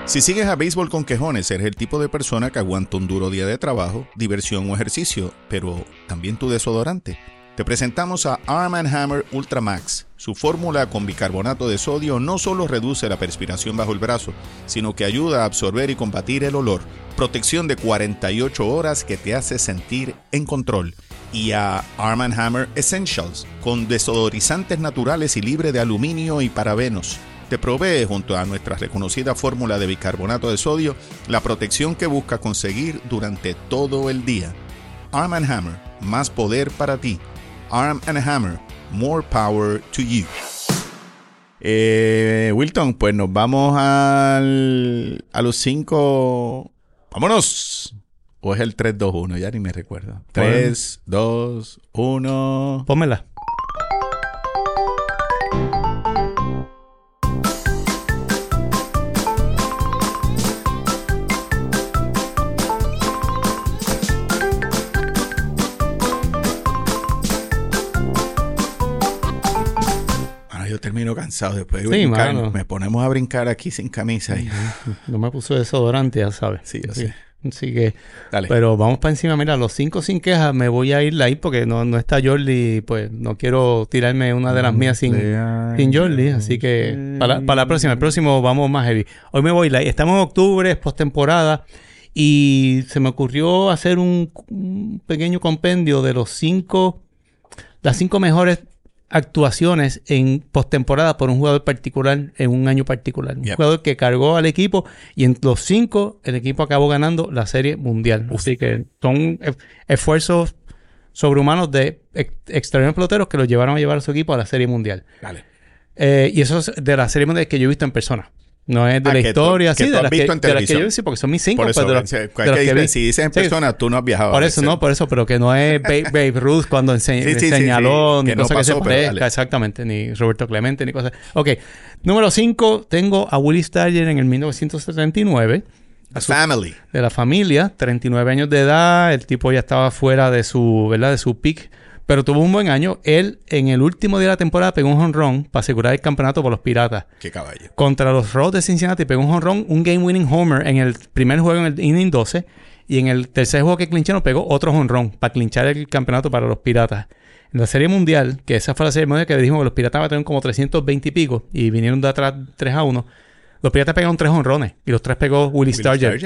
A: Si sigues a béisbol con quejones, eres el tipo de persona que aguanta un duro día de trabajo, diversión o ejercicio, pero también tu desodorante. Te presentamos a Arm Hammer Ultra Max. Su fórmula con bicarbonato de sodio no solo reduce la perspiración bajo el brazo, sino que ayuda a absorber y combatir el olor. Protección de 48 horas que te hace sentir en control. Y a Arm Hammer Essentials, con desodorizantes naturales y libre de aluminio y parabenos. Te provee, junto a nuestra reconocida fórmula de bicarbonato de sodio, la protección que busca conseguir durante todo el día. Arm Hammer, más poder para ti Arm and Hammer, More Power to You. Eh, Wilton, pues nos vamos al, a los cinco. ¡Vámonos! ¿O es el 3-2-1? Ya ni me recuerdo. 3, 2, 1.
C: Pómela.
A: Termino cansado después de brincar. Me ponemos a brincar aquí sin camisa. Y... (laughs)
C: No me puso desodorante, ya sabes.
A: Sí, así.
C: Así que, pero vamos para encima. Mira, los cinco sin quejas me voy a ir ahí porque no, no está Jordi. Pues no quiero tirarme una de las mías sin, sin Jordi. Así que para, la próxima, el próximo vamos más heavy. Hoy me voy. Estamos en octubre, es postemporada. Y se me ocurrió hacer un, un pequeño compendio de los cinco, las cinco mejores actuaciones en postemporada por un jugador particular en un año particular. Un jugador que cargó al equipo y en los cinco el equipo acabó ganando la serie mundial. Así que son esfuerzos sobrehumanos de extraordinarios peloteros que los llevaron a llevar a su equipo a la serie mundial. Eh, y eso es de la serie mundial que yo he visto en persona. No es de ah, la historia, sí, de, las que, de que yo sí, porque son mis cinco.
A: Por eso, de si dices en persona, tú no has viajado.
C: Por eso, no, por eso, pero que no es (laughs) Babe, Ruth cuando señaló, ni cosa que se parezca, exactamente, ni Roberto Clemente, ni cosas. Ok, número cinco, tengo a Willie Stargell en el 1979.
A: family.
C: De la familia, 39 años de edad, el tipo ya estaba fuera de su, ¿verdad? De su peak pero tuvo un buen año. Él, en el último día de la temporada, pegó un honrón para asegurar el campeonato por los Piratas.
A: Qué caballo.
C: Contra los Rojos de Cincinnati pegó un honrón, un game-winning homer en el primer juego en el inning 12. Y en el tercer juego que clincharon pegó otro honrón para clinchar el campeonato para los Piratas. En la Serie Mundial, que esa fue la Serie Mundial que dijimos que los Piratas tener como 320 y pico y vinieron de atrás 3 a 1. Los Piratas pegaron tres honrones y los tres pegó Willie, Stargell,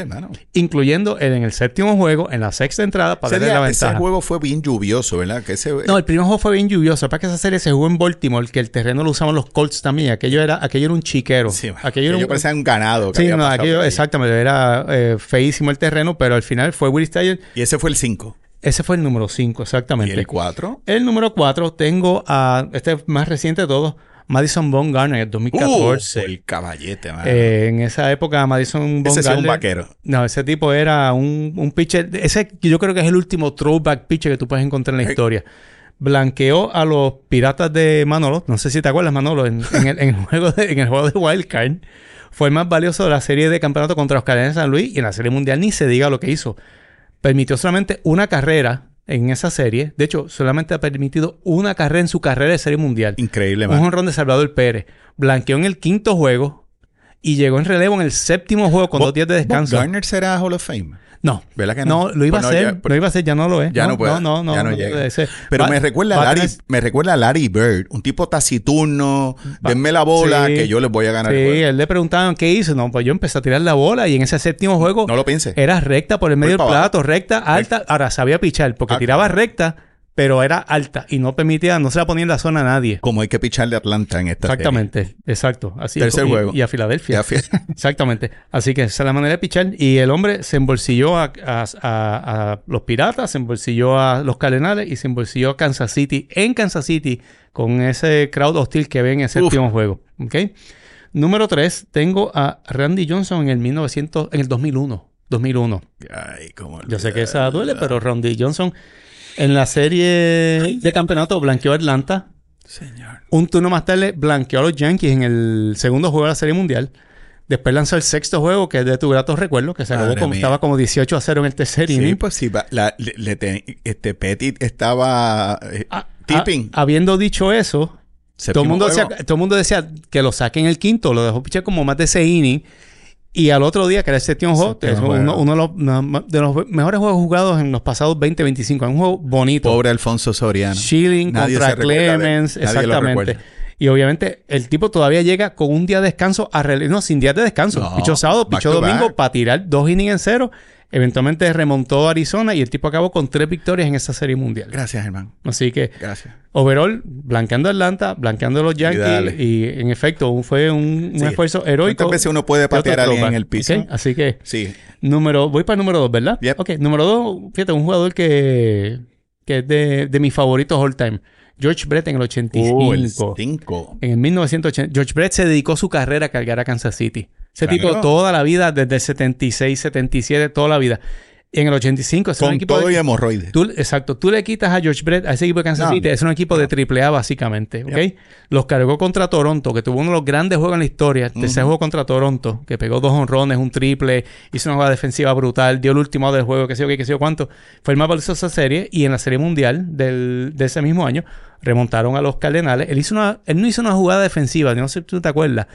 C: incluyendo el, en el séptimo juego, en la sexta entrada, para darle la ventaja.
A: Ese juego fue bien lluvioso, ¿verdad? Que
C: No, el primer juego fue bien lluvioso. Para que esa serie se jugó en Baltimore, que el terreno lo usaban los Colts también. Aquello era, aquello era un chiquero.
A: Sí,
C: aquello
A: era un, parecía un ganado.
C: sí, no, aquello, exactamente. Era eh, feísimo el terreno, pero al final fue Willie Stargell.
A: Y ese fue el 5.
C: Ese fue el número 5, exactamente.
A: ¿Y el 4?
C: El número 4 tengo a, este más reciente de todos, Madison Bumgarner en 2014.
A: Uh, el caballete, man.
C: Eh, en esa época, Madison Bumgarner...
A: Ese es un vaquero.
C: No, ese tipo era un, un pitcher... Ese yo creo que es el último throwback pitcher que tú puedes encontrar en la historia. Blanqueó a los Piratas de Manolo. No sé si te acuerdas, Manolo. En, el, juego de, en el juego de Wild Card. Fue el más valioso de la serie de campeonato contra los Cardenales de San Luis. Y en la serie mundial ni se diga lo que hizo. Permitió solamente una carrera en esa serie. De hecho, solamente ha permitido una carrera en su carrera de serie mundial.
A: Increíble,
C: Un honrón de Salvador Pérez. Blanqueó en el quinto juego y llegó en relevo en el séptimo juego con dos días de descanso.
A: Garner será Hall of Fame?
C: No.
A: ¿Verdad que
C: no? No, lo iba pues a hacer. lo iba a hacer, ya no lo es.
A: Ya no, puede.
C: No, no,
A: ya no, llega. Pero me recuerda, a Larry, me recuerda a Larry Bird, un tipo taciturno, denme la bola que yo les voy a ganar
C: sí, él le preguntaban qué hizo. No, pues yo empecé a tirar la bola y en ese séptimo juego...
A: No lo pensé.
C: Era recta por el medio del plato, recta, alta. Ahora sabía pichar porque ah, tiraba recta pero era alta y no permitía, no se la ponía en la zona a nadie.
A: Como hay que picharle a Atlanta en esta
C: Exactamente, exacto. Así
A: Tercer
C: y,
A: juego.
C: Y a Filadelfia. (laughs) Exactamente. Así que esa es la manera de pichar. Y el hombre se embolsilló a, a, los Piratas, se embolsilló a los Cardenales y se embolsilló a Kansas City, en Kansas City, con ese crowd hostil que ven en ese último juego. ¿Ok? Número 3, tengo a Randy Johnson en el 1900, en el 2001. 2001.
A: Ay, cómo
C: Yo sé que esa duele, pero Randy Johnson en la serie de campeonato blanqueó a Atlanta.
A: Señor.
C: Un turno más tarde blanqueó a los Yankees en el segundo juego de la serie mundial. Después lanzó el sexto juego, que es de tu grato recuerdo, que se acabó como, estaba como 18 a 0 en el tercer inning.
A: Sí, pues sí. este Petit estaba eh, ah, tipping.
C: Ah, habiendo dicho eso, todo el, mundo decía, todo el mundo decía que lo saquen el quinto, lo dejó pichar como más de ese inning. Y al otro día, que era el juego, es uno, de, los, mejores juegos jugados en los pasados 20, 25. Es un juego bonito.
A: Pobre Alfonso Soriano.
C: Schilling contra Clemens, exactamente. Y obviamente el tipo todavía llega con un día de descanso a no, sin días de descanso. pichó sábado, pichó domingo para tirar dos innings en cero Eventualmente remontó a Arizona y el tipo acabó con tres victorias en esa serie mundial.
A: Gracias, hermano.
C: Así que,
A: Gracias.
C: overall, blanqueando Atlanta, blanqueando los Yankees. Y, en efecto, fue un, esfuerzo heroico.
A: ¿Cuántas veces uno puede patear a alguien en el piso?
C: Así que,
A: sí.
C: número, voy para el número dos, ¿verdad? Ok, número dos, fíjate, un jugador que, que es de, de mis favoritos all time. George Brett en el 85. Uh, el en el 1980. George Brett se dedicó su carrera a cargar a Kansas City. Ese tipo toda la vida, desde el 76, 77, toda la vida. Y en el 85
A: es un equipo todo de, y hemorroides.
C: exacto. Tú le quitas a George Brett a ese equipo de Kansas City. Es un equipo de triple A básicamente. ¿Ok? Los cargó contra Toronto, que tuvo uno de los grandes juegos en la historia. Uh Ese juego contra Toronto, que pegó dos honrones, un triple, hizo una jugada defensiva brutal, dio el último del juego, que sé yo qué, que sé yo cuánto. Fue el más valioso de esa serie. Y en la serie mundial del, de ese mismo año, remontaron a los Cardenales. Él, hizo una, él no hizo una jugada defensiva, no sé si tú te acuerdas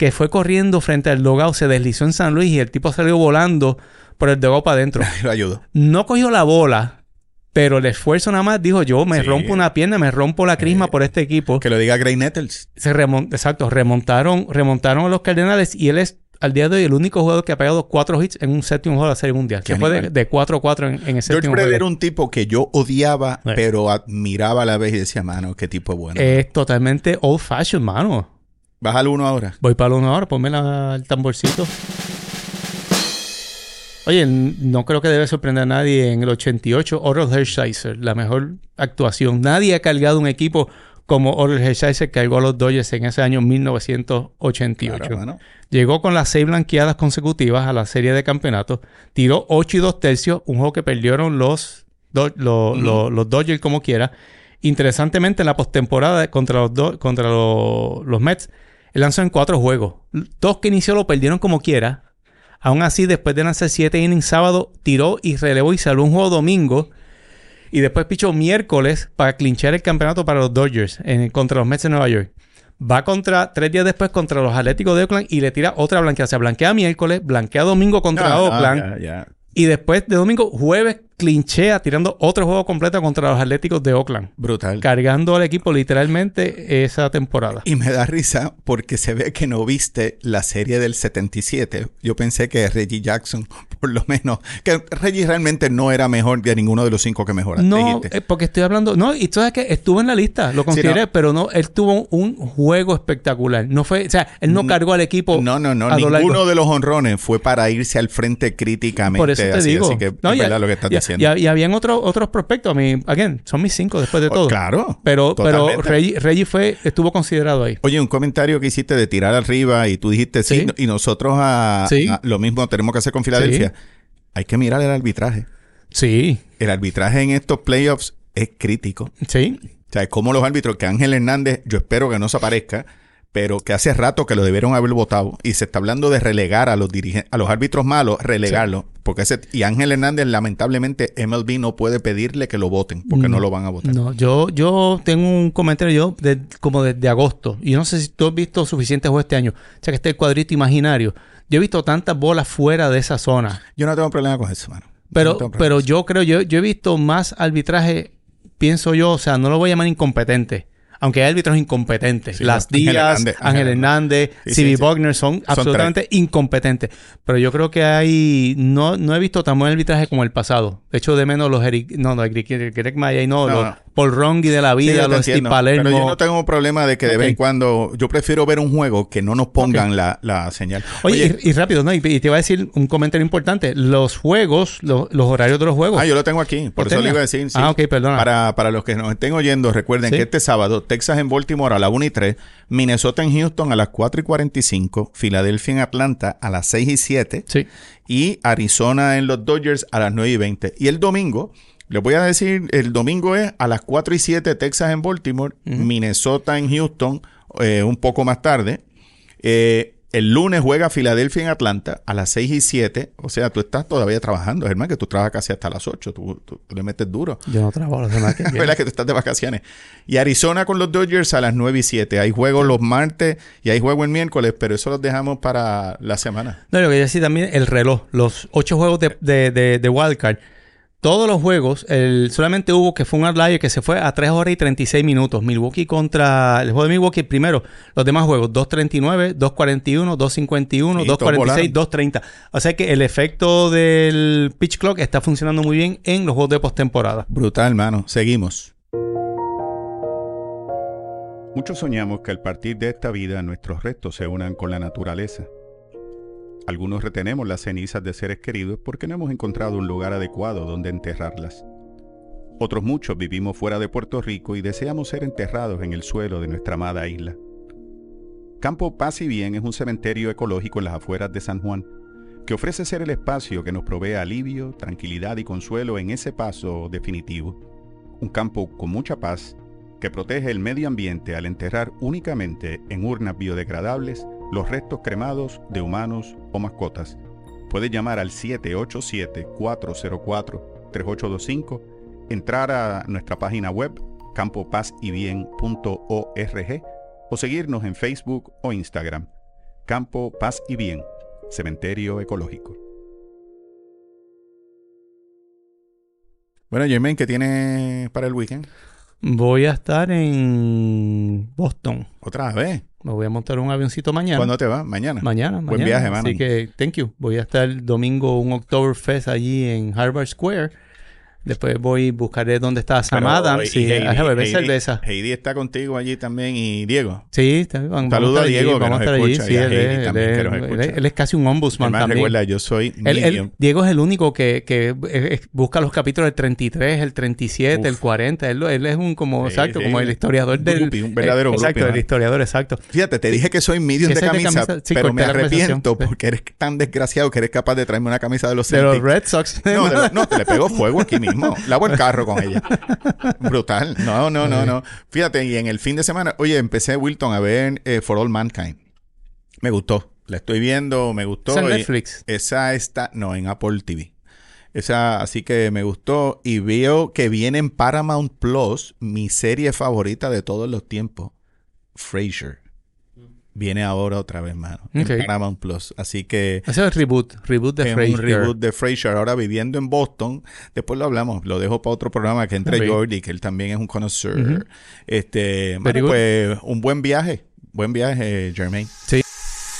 C: que fue corriendo frente al dogado, se deslizó en San Luis y el tipo salió volando por el dogado para adentro. (laughs)
A: Lo ayudó.
C: No cogió la bola, pero el esfuerzo nada más dijo yo me rompo una pierna, me rompo la crisma por este equipo.
A: Que lo diga Gray Nettles.
C: Se exacto, remontaron, remontaron a los Cardenales y él es al día de hoy el único jugador que ha pegado cuatro hits en un séptimo juego de la Serie Mundial. Que fue de 4-4 en, en, el séptimo
A: juego. era un tipo que yo odiaba, pero admiraba a la vez y decía, mano, qué tipo bueno.
C: Es totalmente old fashioned, mano.
A: Baja al uno ahora.
C: Voy para el uno ahora, ponme el tamborcito. Oye, no creo que debe sorprender a nadie en el 88, Oral Hershiser, la mejor actuación. Nadie ha cargado un equipo como Oral Hershiser cargó a los Dodgers en ese año 1988. Llegó con las seis blanqueadas consecutivas a la serie de campeonatos, tiró 8 y 2 tercios, un juego que perdieron los, los, Dodgers como quiera. Interesantemente, en la postemporada contra, los, contra los, Mets, él lanzó en cuatro juegos. Dos que inició lo perdieron como quiera. Aún así, después de lanzar siete innings sábado, tiró y relevó y salvó un juego domingo. Y después pichó miércoles para clinchar el campeonato para los Dodgers en, contra los Mets de Nueva York. Va contra, tres días después, contra los Atléticos de Oakland y le tira otra blanqueada. O sea, blanquea miércoles, blanquea domingo contra ah, Oakland. Y después de domingo, jueves, clinchea tirando otro juego completo contra los Atléticos de Oakland.
A: Brutal.
C: Cargando al equipo literalmente esa temporada.
A: Y me da risa porque se ve que no viste la serie del 77. Yo pensé que Reggie Jackson, por lo menos, que Reggie realmente no era mejor de ninguno de los cinco que mejoraste.
C: No, eh, porque estoy hablando, no, y tú sabes que estuvo en la lista, lo consideré, pero no, él tuvo un juego espectacular. No fue, o sea, él no, cargó al equipo.
A: No, no, no, ninguno de los honrones fue para irse al frente críticamente. Por eso te digo. Así que no,
C: lo que estás diciendo. Y, habían otros otros prospectos. A mí, again, son mis cinco después de oh, todo.
A: claro.
C: Pero, pero Reggie, fue, estuvo considerado ahí.
A: Oye, un comentario que hiciste de tirar arriba y tú dijiste sí, y nosotros a, lo mismo tenemos que hacer con Filadelfia. Hay que mirar el arbitraje.
C: Sí.
A: El arbitraje en estos playoffs es crítico.
C: Sí.
A: O sea, es como los árbitros que Ángel Hernández, yo espero que no se aparezca pero que hace rato que lo debieron haber votado y se está hablando de relegar a los a los árbitros malos, relegarlo, porque ese y Ángel Hernández lamentablemente MLB no puede pedirle que lo voten porque no, lo van a votar.
C: No, yo yo tengo un comentario yo de, como desde agosto y no sé si tú has visto suficientes juegos este año, o sea que este cuadrito imaginario. Yo he visto tantas bolas fuera de esa zona.
A: Yo no tengo problema con eso, mano.
C: Pero pero yo creo yo yo he visto más arbitraje pienso yo, o sea, no lo voy a llamar incompetente aunque hay árbitros incompetentes. Las Díaz, Ángel Hernández, C.B. Bogner son, absolutamente incompetentes. Pero yo creo que hay... No, no he visto tan buen arbitraje como el pasado. De hecho, de menos los Eric... No, no, Greg Maya y no, los Paul Rongi de la vida, los Steve Palermo.
A: Pero yo no tengo problema de que de vez en cuando... Yo prefiero ver un juego que no nos pongan la, la, señal.
C: Oye, y, rápido, ¿no? Y, te iba a decir un comentario importante. Los juegos, los horarios de los juegos.
A: Ah, yo lo tengo aquí. Por eso le iba a decir.
C: Ah, ok, perdona.
A: Para, para los que nos estén oyendo, recuerden que este sábado, Texas en Baltimore a la 1 y 3, Minnesota en Houston a las 4 y 45, Filadelfia en Atlanta a las 6 y 7
C: sí.
A: y Arizona en los Dodgers a las 9 y 20. Y el domingo, les voy a decir, el domingo es a las 4 y 7 Texas en Baltimore, Minnesota en Houston eh, un poco más tarde. Eh, el lunes juega Filadelfia en Atlanta a las 6 y 7. O sea, tú estás todavía trabajando, Germán, que tú trabajas casi hasta las 8. Tú, le metes duro.
C: Yo no trabajo la semana que (laughs)
A: viene. que tú estás de vacaciones. Y Arizona con los Dodgers a las 9 y 7. Hay juegos los martes y hay juego el miércoles, pero eso los dejamos para la semana.
C: No, lo que decir también el reloj. Los 8 juegos de, de, de, de Wildcard todos los juegos, el, solamente hubo que fue un outlier que se fue a 3 horas y 36 minutos. Milwaukee contra el juego de Milwaukee primero. Los demás juegos, 2.39, 2.41, 2.51, 2.46, 2.30. O sea que el efecto del pitch clock está funcionando muy bien en los juegos de postemporada.
A: Brutal, hermano. Seguimos. Muchos soñamos que al partir de esta vida nuestros restos se unan con la naturaleza algunos retenemos las cenizas de seres queridos porque no hemos encontrado un lugar adecuado donde enterrarlas. Otros muchos vivimos fuera de Puerto Rico y deseamos ser enterrados en el suelo de nuestra amada isla. Campo Paz y Bien es un cementerio ecológico en las afueras de San Juan, que ofrece ser el espacio que nos provee alivio, tranquilidad y consuelo en ese paso definitivo. Un campo con mucha paz que protege el medio ambiente al enterrar únicamente en urnas biodegradables los restos cremados de humanos o mascotas. Puede llamar al 787-404-3825, entrar a nuestra página web campopazybien.org o seguirnos en Facebook o Instagram. Campo Paz y Bien, Cementerio Ecológico. Bueno, Jermaine, ¿qué tiene para el weekend?
C: Voy a estar en Boston.
A: ¿Otra vez?
C: Me voy a montar un avioncito mañana.
A: ¿Cuándo te vas? Mañana.
C: Mañana,
A: Buen viaje, mano.
C: Así que, thank you. Voy a estar el domingo un Oktoberfest allí en Harvard Square. Después voy, buscaré dónde está Sam Adams y,
A: Heidi, a beber cerveza. Heidi está contigo allí también y Diego.
C: Sí,
A: Saludos a Diego que nos escucha
C: sí, él, él, es casi un ombudsman también.
A: recuerda, yo soy
C: Diego es el único que, que busca los capítulos del 33, el 37, el 40. Él, él, es un como, exacto, como el historiador del...
A: un verdadero
C: Exacto, el historiador, exacto.
A: Fíjate, te dije que soy medium de camisa, pero me arrepiento porque eres tan desgraciado que eres capaz de traerme una camisa de los
C: De los Red Sox.
A: No, no, te le pego fuego aquí mismo. Lavo el carro con ella. (laughs) Brutal. No, no, no, no. Fíjate, y en el fin de semana, oye, empecé Wilton a ver eh, For All Mankind. Me gustó. La estoy viendo, me gustó.
C: ¿Es en Netflix?
A: Esa está, no, en Apple TV. Esa, así que me gustó. Y veo que viene en Paramount Plus mi serie favorita de todos los tiempos, Frasier viene ahora otra vez, mano. En Paramount Plus. Así que.
C: Ese es el reboot. Reboot de Frasier.
A: Un reboot de Frasier. Ahora viviendo en Boston. Después lo hablamos. Lo dejo para otro programa que entre Jordi, que él también es un connoisseur. Este. pues un buen viaje. Buen viaje, Jermaine.
B: Sí.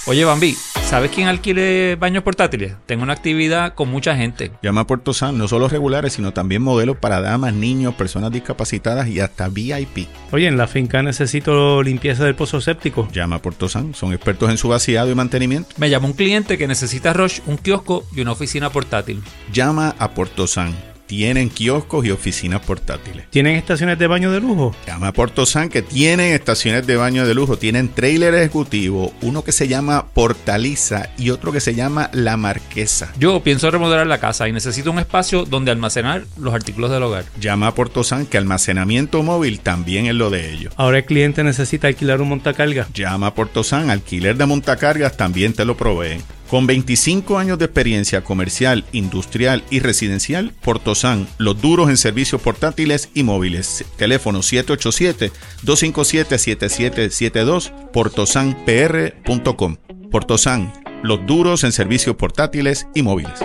B: Oye, Bambi, ¿sabes quién alquile baños portátiles? Tengo una actividad con mucha gente.
A: Llama a Puerto San, no solo regulares, sino también modelos para damas, niños, personas discapacitadas y hasta VIP.
C: Oye, en la finca necesito limpieza del pozo séptico.
A: Llama a Puerto San, son expertos en su vaciado y mantenimiento.
B: Me llama un cliente que necesita Roche, un kiosco y una oficina portátil.
A: Llama a Puerto San tienen kioscos y oficinas portátiles.
C: ¿Tienen estaciones de baño de lujo?
A: Llama a Porto San que tienen estaciones de baño de lujo. Tienen trailer ejecutivo, uno que se llama Portaliza y otro que se llama La Marquesa.
B: Yo pienso remodelar la casa y necesito un espacio donde almacenar los artículos del hogar.
A: Llama a Porto San que almacenamiento móvil también es lo de ellos.
C: Ahora el cliente necesita alquilar un montacargas.
A: Llama a Porto San, alquiler de montacargas también te lo proveen. Con 25 años de experiencia comercial, industrial y residencial, Portosan, los duros en servicios portátiles y móviles. Teléfono 787-257-7772, portosanpr.com. Portosan, los duros en servicios portátiles y móviles.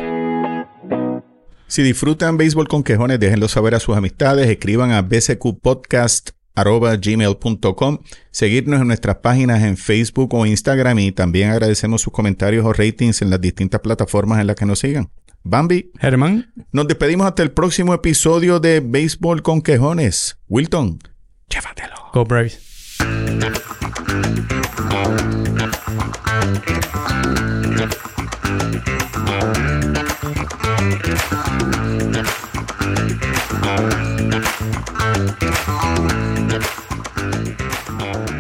A: Si disfrutan béisbol con quejones, déjenlo saber a sus amistades, escriban a BCQ Podcast arroba gmail.com, seguirnos en nuestras páginas en Facebook o Instagram y también agradecemos sus comentarios o ratings en las distintas plataformas en las que nos sigan. Bambi.
C: Germán.
A: Nos despedimos hasta el próximo episodio de Béisbol con Quejones. Wilton, llévatelo.
C: Go Braves. Thank